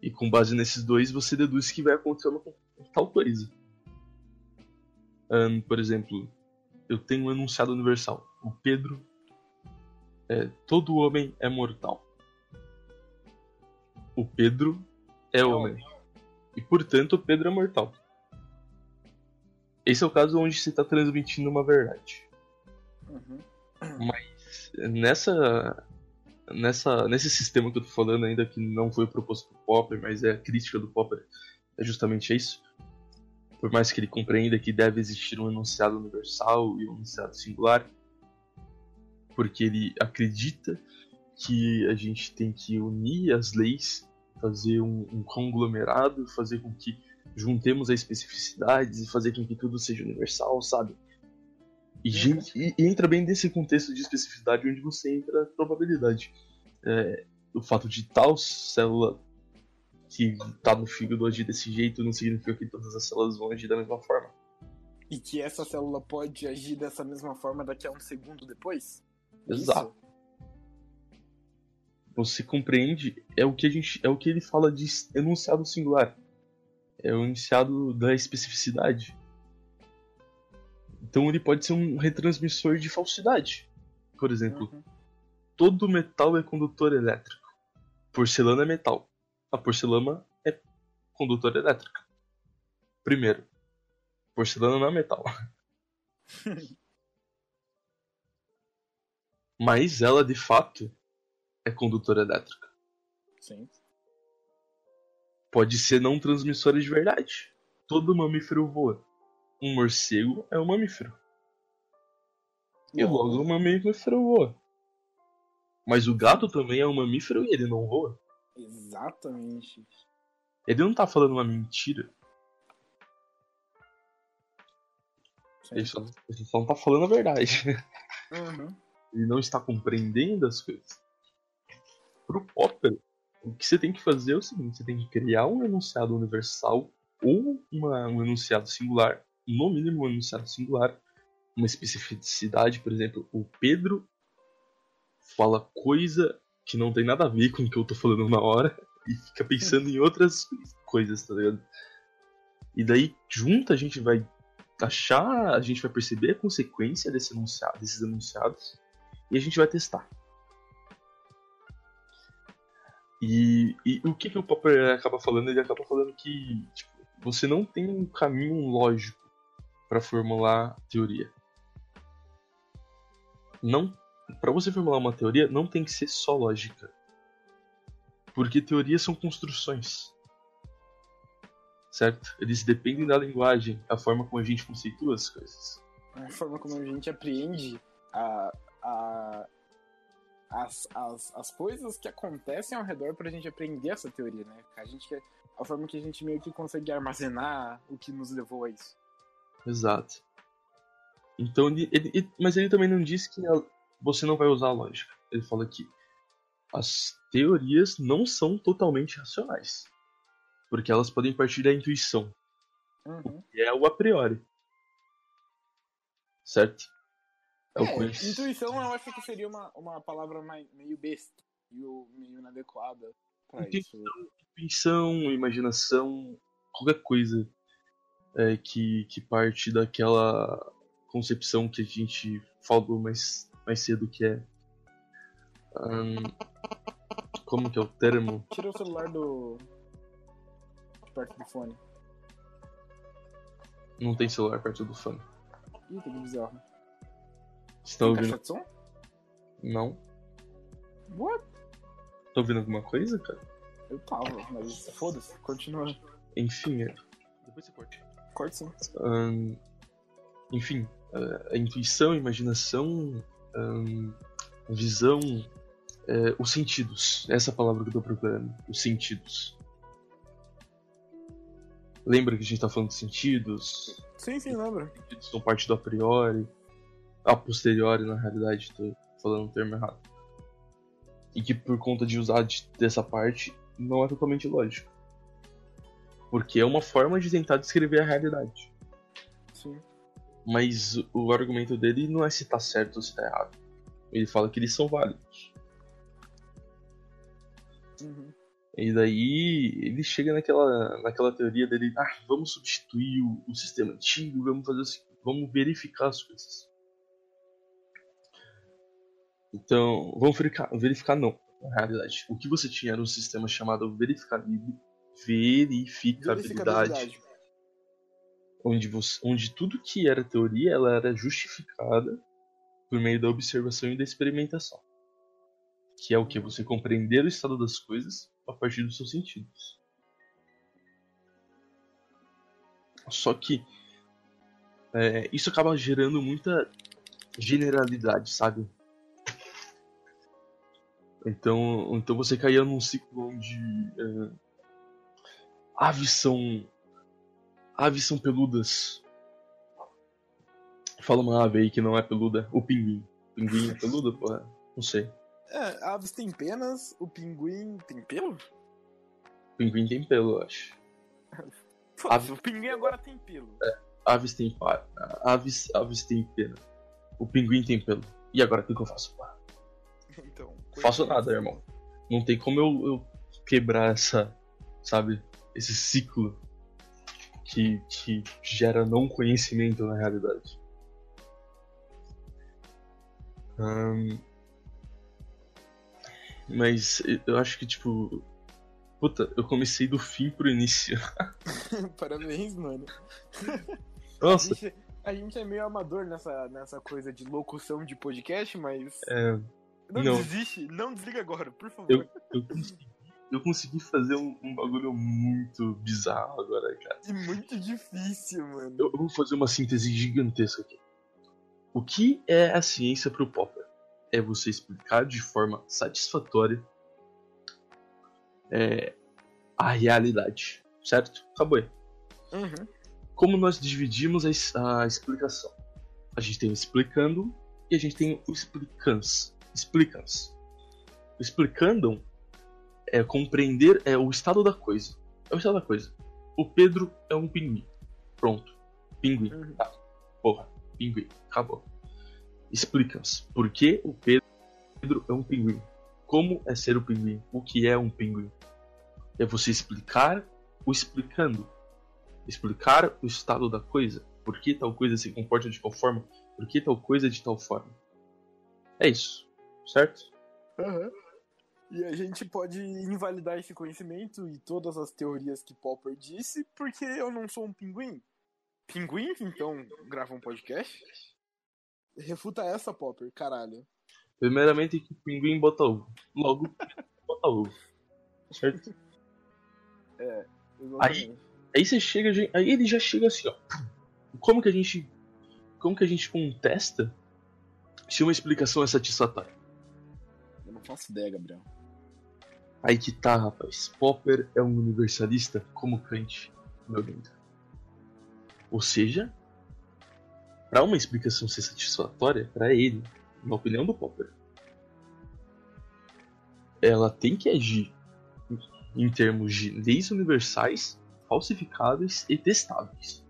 E com base nesses dois você deduz que vai acontecer com tal coisa. Um, por exemplo, eu tenho um enunciado universal. O Pedro é todo homem é mortal. O Pedro é homem. E portanto o Pedro é mortal. esse é o caso onde você está transmitindo uma verdade. Uhum. Mas nessa, nessa, nesse sistema que eu tô falando ainda que não foi proposto por Popper, mas é a crítica do Popper, é justamente isso. Por mais que ele compreenda que deve existir um enunciado universal e um enunciado singular, porque ele acredita que a gente tem que unir as leis, fazer um, um conglomerado, fazer com que juntemos as especificidades e fazer com que tudo seja universal, sabe? E, Uhum. e- e entra bem nesse contexto de especificidade onde você entra a probabilidade. É, o fato de tal célula que tá no fígado agir desse jeito não significa que todas as células vão agir da mesma forma. E que essa célula pode agir dessa mesma forma daqui a um segundo depois? Exato. Você compreende? É o que a gente, é o que ele fala de enunciado singular. É o enunciado da especificidade. Então ele pode ser um retransmissor de falsidade. Por Isso? exemplo, Uhum. todo metal é condutor elétrico. Porcelana é metal. A porcelana é condutor elétrica. Primeiro, porcelana não é metal. Mas ela de fato é condutora elétrica. Sim. Pode ser não transmissora de verdade. Todo mamífero voa. Um morcego é um mamífero. E logo o mamífero voa. Mas o gato também é um mamífero e ele não voa. Exatamente. Ele não tá falando uma mentira. Sim. Ele só, ele só não tá falando a verdade. Uhum. Ele não está compreendendo as coisas. Pro Popper, o que você tem que fazer é o seguinte: você tem que criar um enunciado universal ou uma- um enunciado singular, no mínimo um enunciado singular, uma especificidade, por exemplo, o Pedro fala coisa que não tem nada a ver com o que eu tô falando na hora e fica pensando em outras coisas, tá ligado? E daí, junto, a gente vai achar, a gente vai perceber a consequência desse enunciado, desses enunciados e a gente vai testar. E, e o que, que o Popper acaba falando? Ele acaba falando que tipo, você não tem um caminho lógico para formular teoria. Não, para você formular uma teoria, não tem que ser só lógica, porque teorias são construções, certo? Eles dependem da linguagem, a forma como a gente conceitua as coisas. A forma como a gente apreende a, a, as, as, as coisas que acontecem ao redor pra gente aprender essa teoria, né? A gente a forma que a gente meio que consegue armazenar o que nos levou a isso. Exato. Então, ele, ele- ele- mas ele também não diz que a- você não vai usar a lógica. Ele fala que as teorias não são totalmente racionais, porque elas podem partir da intuição, Uhum. que é o a priori. Certo? É É, intuição eu acho que seria uma, uma palavra mais, meio besta, meio, meio inadequada pra Entendi. isso. intuição, imaginação, qualquer coisa é, que, que parte daquela concepção que a gente falou mais, mais cedo que é. ahn, como que é o termo? Tira o celular do. de perto do fone. Não tem celular perto do fone. Ih, que bizarro. Você tá Tem ouvindo? caixa de som? Não? What? Tá ouvindo alguma coisa, cara? Eu tava, mas foda-se, continua. Enfim, é... depois você corte. Corte sim. Ahn, enfim, a, a intuição, a imaginação, a visão, é, os sentidos. Essa é palavra que eu tô procurando. Os sentidos. Lembra que a gente tá falando de sentidos? Sim, sim, lembra. Os sentidos são parte do a priori. A posteriori, na realidade, tô falando o termo errado. E que por conta de usar de- dessa parte, não é totalmente lógico. Porque é uma forma de tentar descrever a realidade. Sim. Mas o argumento dele não é se tá certo ou se tá errado. Ele fala que eles são válidos. Uhum. E daí ele chega naquela, naquela teoria dele, ah, vamos substituir o, o sistema antigo, vamos fazer vamos verificar as coisas. Então, vamos verificar, verificar não, na realidade. O que você tinha era um sistema chamado verificabil- verificabilidade. Verificabilidade. Onde, você, onde tudo que era teoria ela era justificada por meio da observação e da experimentação. Que é o que? Você compreender o estado das coisas a partir dos seus sentidos. Só que é, isso acaba gerando muita generalidade, sabe? Então, então você caía num ciclo onde é, aves são aves são peludas. Fala uma ave aí que não é peluda, o pinguim. O pinguim é peludo, porra? Não sei. É, aves têm penas, o pinguim tem pelo? O pinguim tem pelo, eu acho. Ave... O pinguim agora tem pelo. É, aves têm par. Aves, aves têm pena. O pinguim tem pelo. E agora o que, que eu faço? Porra? Então. Faço nada, irmão. Não tem como eu, eu quebrar essa, sabe, esse ciclo que, que gera não conhecimento na realidade. Mas eu acho que, tipo. Puta, eu comecei do fim pro início. Parabéns, mano. Nossa. A gente, a gente, é meio amador nessa, nessa coisa de locução de podcast, mas. É, não, não, desiste, não desliga agora, por favor. Eu, eu, consegui, eu consegui fazer um, um, bagulho muito bizarro agora, cara. E muito difícil, mano. Eu, eu vou fazer uma síntese gigantesca aqui. O que é a ciência pro Popper? É você explicar de forma satisfatória é, a realidade, certo? Acabou aí. Uhum. Como nós dividimos a, a, explicação? A gente tem o explicando e a gente tem o explicans. Explicans. O explicando é compreender é o estado da coisa. É o estado da coisa. O Pedro é um pinguim. Pronto. Pinguim. Uhum. Tá. Porra. Pinguim. Acabou. Explica-nos por que o Pedro é um pinguim. Como é ser o pinguim? O que é um pinguim? É você explicar o explicando. Explicar o estado da coisa. Por que tal coisa se comporta de tal forma? Por que tal coisa é de tal forma? É isso. Certo? Uhum. E a gente pode invalidar esse conhecimento e todas as teorias que Popper disse, porque eu não sou um pinguim. Pinguins, então, gravam um podcast? Refuta essa, Popper, caralho. Primeiramente que pinguim bota ovo. Logo, bota ovo. Certo? É, aí, aí você chega, aí ele já chega assim, ó. Como que a gente. Como que a gente contesta se uma explicação é satisfatória? Eu não faço ideia, Gabriel. Aí que tá, rapaz. Popper é um universalista como Kant, meu lindo. Ou seja, para uma explicação ser satisfatória para ele, na opinião do Popper, ela tem que agir em termos de leis universais, falsificáveis e testáveis.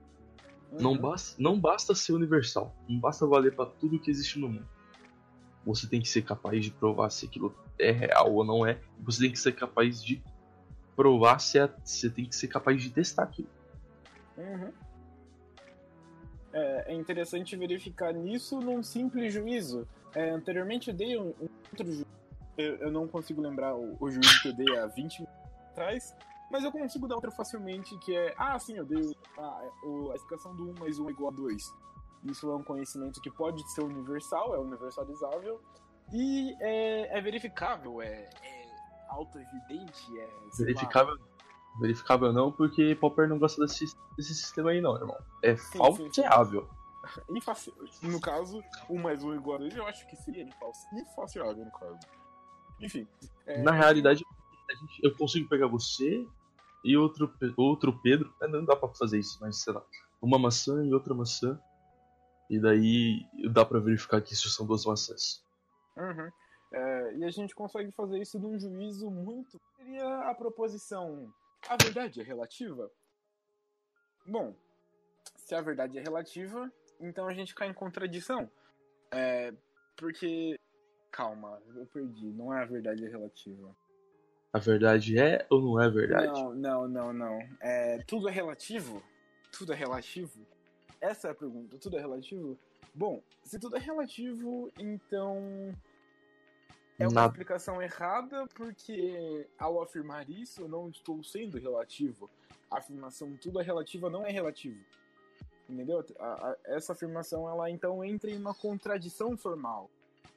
Uhum. Não, basta, não basta ser universal, não basta valer para tudo que existe no mundo. Você tem que ser capaz de provar se aquilo é real ou não é. Você tem que ser capaz de provar se é, você tem que ser capaz de testar aquilo. Uhum. É, é, interessante verificar nisso num simples juízo. É, anteriormente eu dei um, um outro juízo, eu, eu, não consigo lembrar o, o, juízo que eu dei há 20 minutos atrás, mas eu consigo dar outro facilmente, que é, ah, sim, eu dei a, a explicação do 1 mais 1 é igual a 2. Isso é um conhecimento que pode ser universal, é universalizável, e é, é verificável, é, é auto-evidente, é... Verificável... Lá, verificável não, porque Popper não gosta desse, desse sistema aí não, irmão. É falseável. No caso, 1 mais 1 igual a 2, eu acho que seria infalseável, no caso. Enfim. É... Na realidade, eu consigo pegar você e outro, outro Pedro. É, não dá pra fazer isso, mas sei lá. Uma maçã e outra maçã. E daí dá pra verificar que isso são duas maçãs. Uhum. É, e a gente consegue fazer isso num juízo muito. Seria a proposição a verdade é relativa? Bom, se a verdade é relativa, então a gente cai em contradição. É, porque. Calma, eu perdi. Não é a verdade é relativa. A verdade é ou não é verdade? Não, não, não, não. É, tudo é relativo? Tudo é relativo? Essa é a pergunta. Tudo é relativo? Bom, se tudo é relativo, então é uma explicação errada porque ao afirmar isso eu não estou sendo relativo. A afirmação tudo é relativa não é relativo. Entendeu? A, a, essa afirmação, ela então entra em uma contradição formal.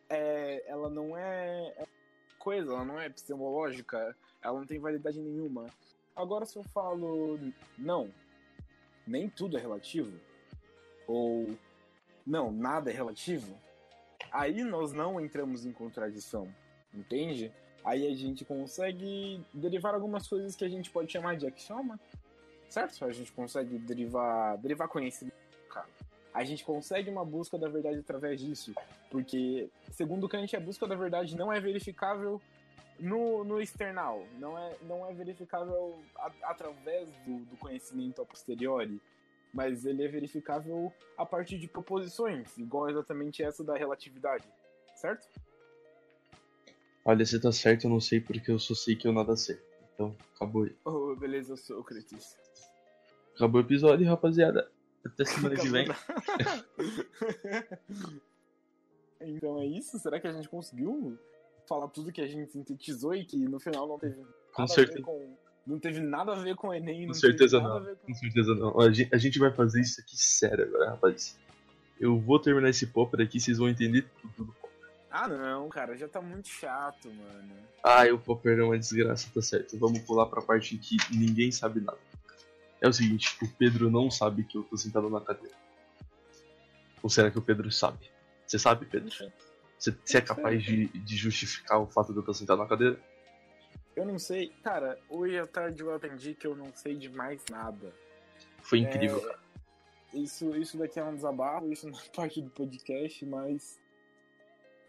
É, ela não é, é coisa, ela não é epistemológica, ela não tem validade nenhuma. Agora, se eu falo, não, nem tudo é relativo, ou não, nada é relativo, aí nós não entramos em contradição, entende? Aí a gente consegue derivar algumas coisas que a gente pode chamar de axioma, certo? A gente consegue derivar, derivar conhecimento, cara. A gente consegue uma busca da verdade através disso, porque, segundo Kant, a busca da verdade não é verificável no, no external, não é, não é verificável a, através do, do conhecimento a posteriori, mas ele é verificável a partir de proposições, igual exatamente essa da relatividade, certo? Olha, você tá certo, eu não sei porque eu só sei que eu nada sei. Então, acabou aí. Oh, beleza, eu sou o Cretis. Acabou o episódio, rapaziada. Até semana que vem. então é isso? Será que a gente conseguiu falar tudo que a gente sintetizou e que no final não teve com certeza. Com, não teve nada a ver com o Enem. Com certeza não. Com... com... certeza não. A gente, a gente, vai fazer isso aqui sério agora, rapaz. Eu vou terminar esse popper aqui, vocês vão entender tudo do popper. Ah não, cara, já tá muito chato, mano. Ah, o popper é uma desgraça, tá certo. Vamos pular pra parte em que ninguém sabe nada. É o seguinte, o Pedro não sabe que eu tô sentado na cadeira. Ou será que o Pedro sabe? Você sabe, Pedro? Você, você é capaz de, de justificar o fato de eu estar sentado na cadeira? Eu não sei. Cara, hoje à tarde eu aprendi que eu não sei de mais nada. Foi incrível, é, Isso, isso daqui é um desabafo, isso não é parte do podcast, mas.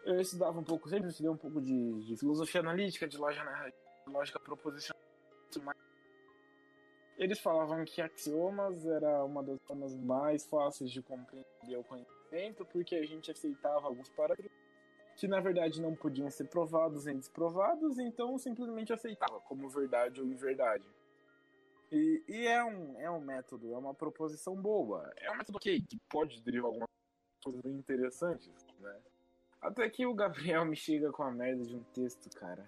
Eu estudava um pouco, sempre estudei um pouco de, de filosofia analítica, de lógica, lógica proposicional, mas eles falavam que axiomas era uma das formas mais fáceis de compreender o conhecimento, porque a gente aceitava alguns parâmetros que na verdade não podiam ser provados nem desprovados, então simplesmente aceitava como verdade ou inverdade. E, e é, um, é um método, é uma proposição boa, é um método okay, que pode derivar algumas coisas bem interessantes, né? Até que o Gabriel me chega com a merda de um texto, cara,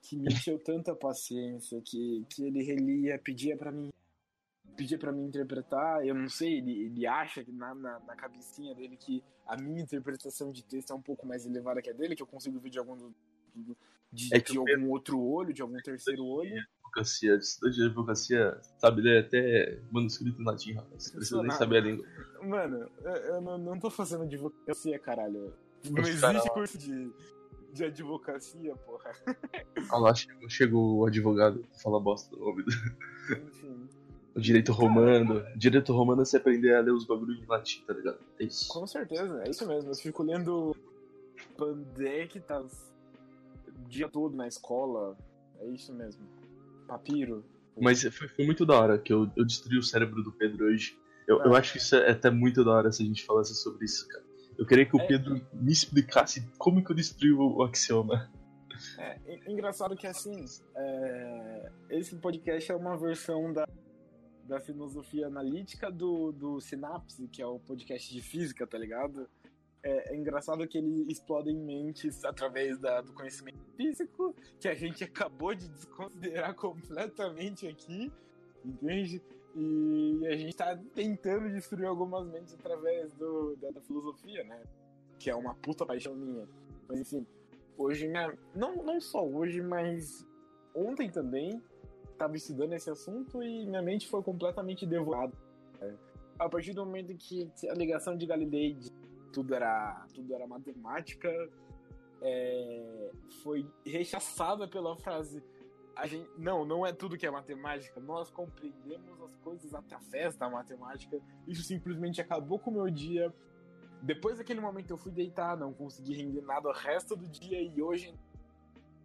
que me encheu tanta paciência, que, que ele relia, pedia para mim pedia para mim interpretar, eu não sei, ele, ele acha que na, na, na, cabecinha dele que a minha interpretação de texto é um pouco mais elevada que a dele, que eu consigo ver de algum de, é de algum outro olho, de algum terceiro olho. Advocacia, estudante de advocacia sabe ler até manuscrito latim, rapaz. Precisa nem saber a língua. Mano, eu não, não tô fazendo advocacia, caralho. Não existe curso de, de advocacia, porra. Ah lá, chegou, chegou o advogado fala bosta no ouvido. Enfim. O direito romano. Direito romano é você aprender a ler os bagulhos em latim, tá ligado? É isso. Com certeza, é isso mesmo. Eu fico lendo Pandectas o dia todo na escola. É isso mesmo. Papiro. Mas foi, foi muito da hora que eu, eu destruí o cérebro do Pedro hoje. Eu, ah. eu acho que isso é até muito da hora se a gente falasse sobre isso, cara. Eu queria que o é, Pedro me explicasse como que eu destruí o, o axioma. É, engraçado que assim, é, esse podcast é uma versão da da filosofia analítica do, do Sinapse, que é o podcast de física, tá ligado? É, é engraçado que ele explode em mentes através da, do conhecimento físico, que a gente acabou de desconsiderar completamente aqui, entende? E a gente tá tentando destruir algumas mentes através do, da, da filosofia, né? Que é uma puta paixão minha. Mas enfim, hoje minha. Não, não só hoje, mas ontem também estava estudando esse assunto e minha mente foi completamente devorada. A partir do momento em que a ligação de Galilei de tudo era, tudo era matemática, é, foi rechaçada pela frase a gente, não, não é tudo que é matemática. Nós compreendemos as coisas através da matemática. Isso simplesmente acabou com o meu dia. Depois daquele momento eu fui deitar, não consegui render nada o resto do dia e hoje,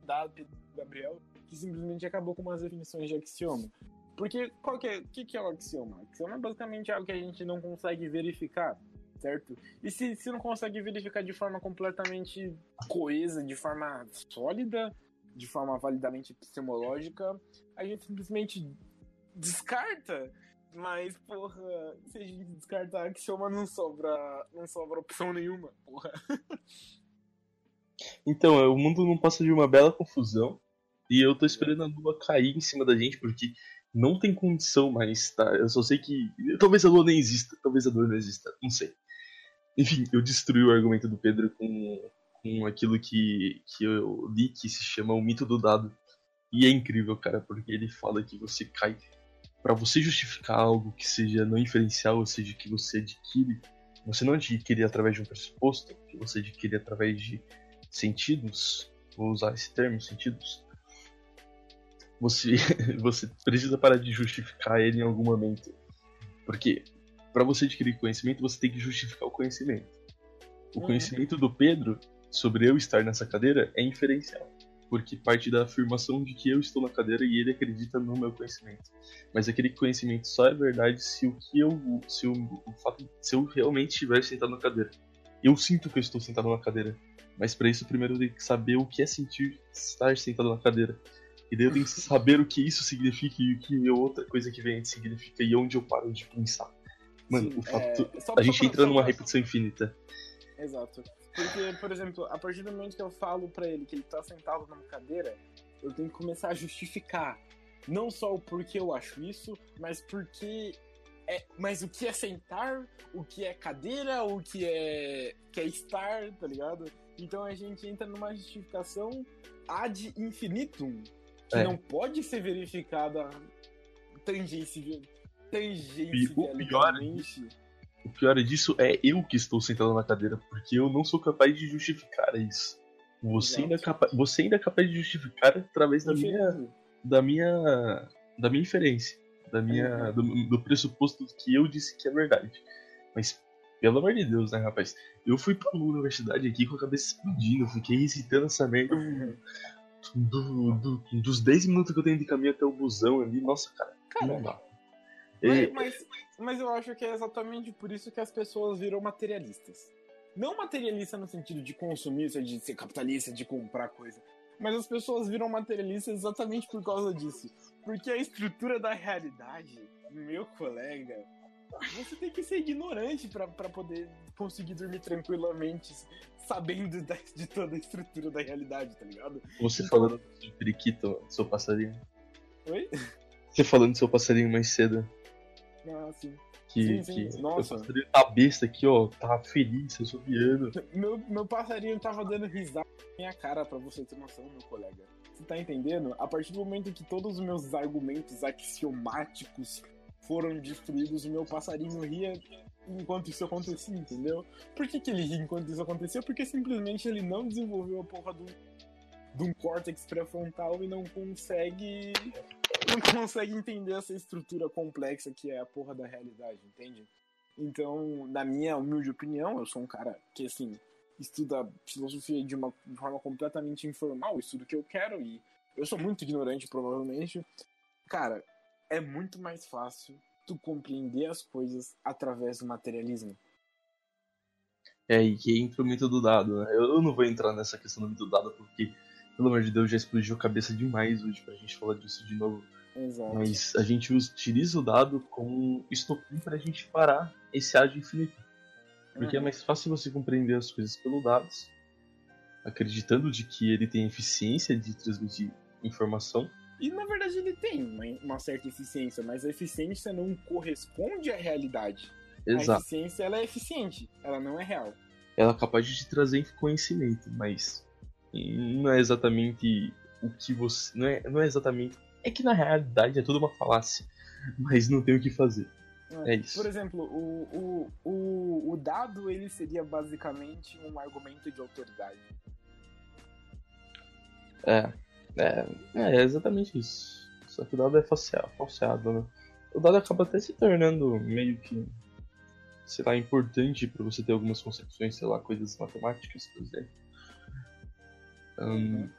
dado pelo Gabriel, que simplesmente acabou com umas definições de axioma. Porque qual que é, o que, que é o axioma? Axioma é basicamente algo que a gente não consegue verificar, certo? E se, se não consegue verificar de forma completamente coesa, de forma sólida, de forma validamente epistemológica, a gente simplesmente descarta. Mas, porra, se a gente descartar axioma, não sobra, não sobra opção nenhuma, porra. Então, o mundo não passa de uma bela confusão e eu tô esperando a lua cair em cima da gente, porque não tem condição mais, tá? Eu só sei que. Talvez a lua nem exista, talvez a dor não exista, não sei. Enfim, eu destruí o argumento do Pedro com, com aquilo que, que eu li que se chama o mito do dado. E é incrível, cara, porque ele fala que você cai. para você justificar algo que seja não inferencial, ou seja, que você adquire, você não adquire através de um pressuposto, que você adquire através de sentidos, vou usar esse termo, sentidos, você, você precisa parar de justificar ele em algum momento. Porque para você adquirir conhecimento, você tem que justificar o conhecimento. O uhum. conhecimento do Pedro sobre eu estar nessa cadeira é inferencial. Porque parte da afirmação de que eu estou na cadeira e ele acredita no meu conhecimento. Mas aquele conhecimento só é verdade se o que eu. Se, o, o fato, se eu realmente estiver sentado na cadeira. Eu sinto que eu estou sentado na cadeira. Mas para isso, primeiro eu tenho que saber o que é sentir estar sentado na cadeira. E daí eu tenho que saber o que isso significa e o que outra coisa que vem antes significa e onde eu paro de pensar. Mano, Sim, o fato. É... A gente entra numa repetição infinita. Exato. Porque, por exemplo, a partir do momento que eu falo para ele que ele tá sentado numa cadeira, eu tenho que começar a justificar. Não só o porquê eu acho isso, mas porque. É, mas o que é sentar, o que é cadeira, o que é, que é estar, tá ligado? Então a gente entra numa justificação ad infinitum, que é. não pode ser verificada tangencialmente. tangencialmente. O pior disso é eu que estou sentado na cadeira, porque eu não sou capaz de justificar isso. Você ainda, é capa você ainda é capaz de justificar através da minha, da minha da minha inferência, da minha do, do, pressuposto que eu disse que é verdade. Mas pelo amor de Deus, né, rapaz? Eu fui pra universidade aqui com a cabeça explodindo, fiquei recitando essa merda. Do, do, dos 10 minutos que eu tenho de caminho até o busão ali, nossa, cara, cara não dá. Mas, mas, mas, eu acho que é exatamente por isso que as pessoas viram materialistas. Não materialista no sentido de consumir, de ser capitalista, de comprar coisa. Mas as pessoas viram materialistas exatamente por causa disso. Porque a estrutura da realidade, meu colega, você tem que ser ignorante para poder conseguir dormir tranquilamente, sabendo da, de toda a estrutura da realidade, tá ligado? Você então... falando de periquito, seu passarinho. Oi? Você falando do seu passarinho mais cedo. Ah, sim. Que, sim, sim. que Nossa. meu passarinho tá besta aqui, ó, tá feliz, assobiando. Meu, meu passarinho tava dando risada na minha cara, pra você ter noção, meu colega. Você tá entendendo? A partir do momento que todos os meus argumentos axiomáticos foram destruídos, o meu passarinho ria enquanto isso acontecia, entendeu? Por que, que ele ria enquanto isso acontecia? Porque simplesmente ele não desenvolveu a porra do, de um córtex pré-frontal e não consegue não consegue entender essa estrutura complexa que é a porra da realidade, entende? Então, na minha humilde opinião, eu sou um cara que, assim, estuda filosofia de uma forma completamente informal, estudo o que eu quero e eu sou muito ignorante, provavelmente. Cara, é muito mais fácil tu compreender as coisas através do materialismo. É, e que entra o mito do dado, né? Eu não vou entrar nessa questão do mito do dado porque, pelo amor de Deus, já explodiu a cabeça demais hoje pra gente falar disso de novo. Exato. Mas a gente utiliza o dado como estopim para a gente parar esse ad infinito. Porque é uhum. é mais fácil você compreender as coisas pelo dados, acreditando de que ele tem eficiência de transmitir informação. E na verdade ele tem uma, uma certa eficiência, mas a eficiência não corresponde à realidade. Exato. A eficiência ela é eficiente, ela não é real. Ela é capaz de te trazer conhecimento, mas não é exatamente o que você. Não é, não é exatamente é que na realidade é tudo uma falácia, mas não tem o que fazer. É, é isso. Por exemplo, o, o, o, o dado ele seria basicamente um argumento de autoridade. É, é, é exatamente isso. Só que o dado é falseado, né? O dado acaba até se tornando meio que, sei lá, importante para você ter algumas concepções, sei lá, coisas matemáticas, por exemplo. Um,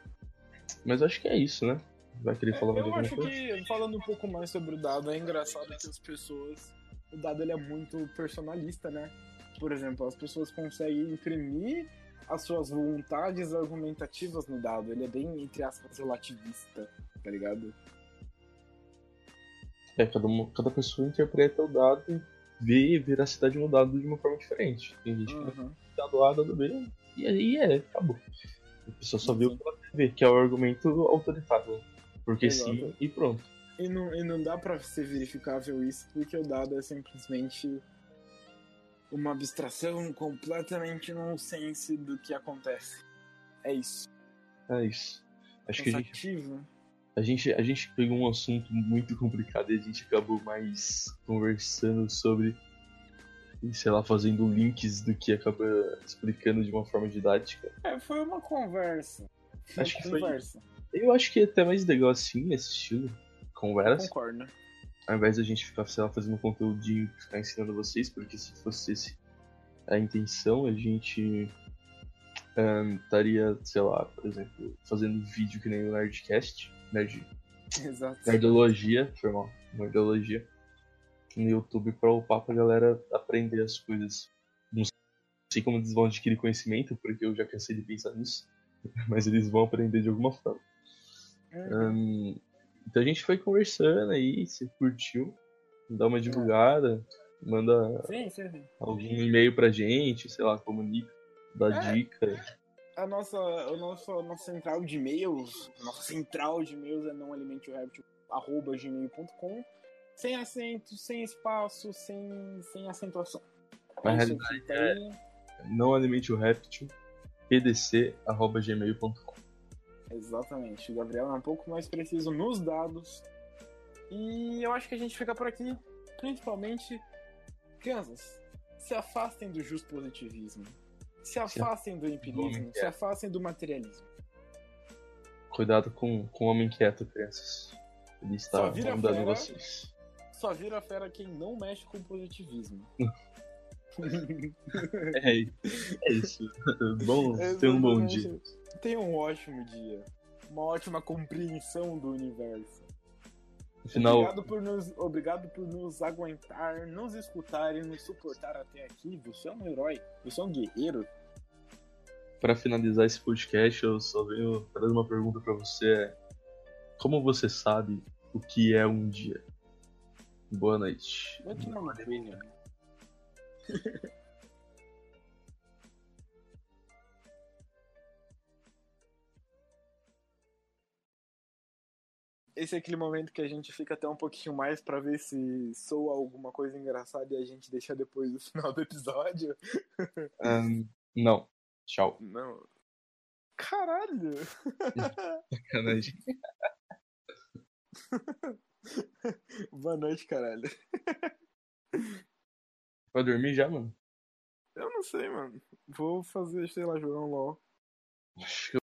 mas acho que é isso, né? Vai querer falar é, Eu acho coisa? que, falando um pouco mais sobre o dado, é engraçado que as pessoas. O dado ele é muito personalista, né? Por exemplo, as pessoas conseguem imprimir as suas vontades argumentativas no dado. Ele é bem, entre aspas, relativista, tá ligado? É, cada, uma, cada pessoa interpreta o dado e vê veracidade no dado de uma forma diferente. Tem gente uhum. que dado A, dado B, e aí é, acabou. A pessoa só vê o que ela vê, que é o argumento autoritário. Porque Exato. sim e pronto. E não, e não dá pra ser verificável isso, porque o dado é simplesmente uma abstração completamente nonsense do que acontece. É isso. É isso. Acho que a gente, a, gente, a gente pegou um assunto muito complicado e a gente acabou mais conversando sobre, sei lá, fazendo links do que acaba explicando de uma forma didática. É, foi uma conversa. Acho que foi- conversa. Eu acho que é até mais legal assim, nesse estilo, conversa, Concordo. Ao invés da gente ficar, sei lá, fazendo conteúdinho e ficar ensinando vocês, porque se fosse esse a intenção, a gente estaria, sei lá, por exemplo, fazendo vídeo que nem o Nerdcast, Nerd, Exato. Nerdologia, foi mal, Nerdologia, no YouTube pra upar pra galera aprender as coisas. Não sei como eles vão adquirir conhecimento, porque eu já cansei de pensar nisso, mas eles vão aprender de alguma forma. Uhum. Ahn, então a gente foi conversando aí, se curtiu, dá uma divulgada, manda Sim, sim, sim. algum e-mail pra gente, sei lá, comunica, dá É. dica. A nossa, a nossa, a nossa central de e-mails, a nossa central de e-mails é nãoalimenteoreptil.gmail.com sem acento, sem espaço, sem, sem acentuação. Na É realidade, aí. Não alimente o réptil, pdc.gmail.com. Exatamente. O Gabriel é um pouco mais preciso nos dados. E eu acho que a gente fica por aqui. Principalmente, crianças, se afastem do just positivismo. Se afastem do empirismo. Se afastem do materialismo. Cuidado com, com o homem quieto, crianças. Ele está fera. vocês. Só vira fera quem não mexe com positivismo. É, é isso. Bom, tenha um bom dia. Tenha um ótimo dia. Uma ótima compreensão do universo. Afinal, Obrigado por, nos, obrigado por nos aguentar, nos escutar e nos suportar até aqui. Você é um herói. Você é um guerreiro. pra finalizar esse podcast, eu só venho trazer uma pergunta pra você. é, Como você sabe o que é um dia? Boa noite. Vai tomar no cu, velho. Esse é aquele momento que a gente fica até um pouquinho mais pra ver se soa alguma coisa engraçada e a gente deixa depois do final do episódio. Ahn, não. Tchau. Não. Caralho! Sacanagem. Boa noite, caralho. Vai dormir já, mano? Eu não sei, mano. Vou fazer, sei lá, jogar um LOL. Acho que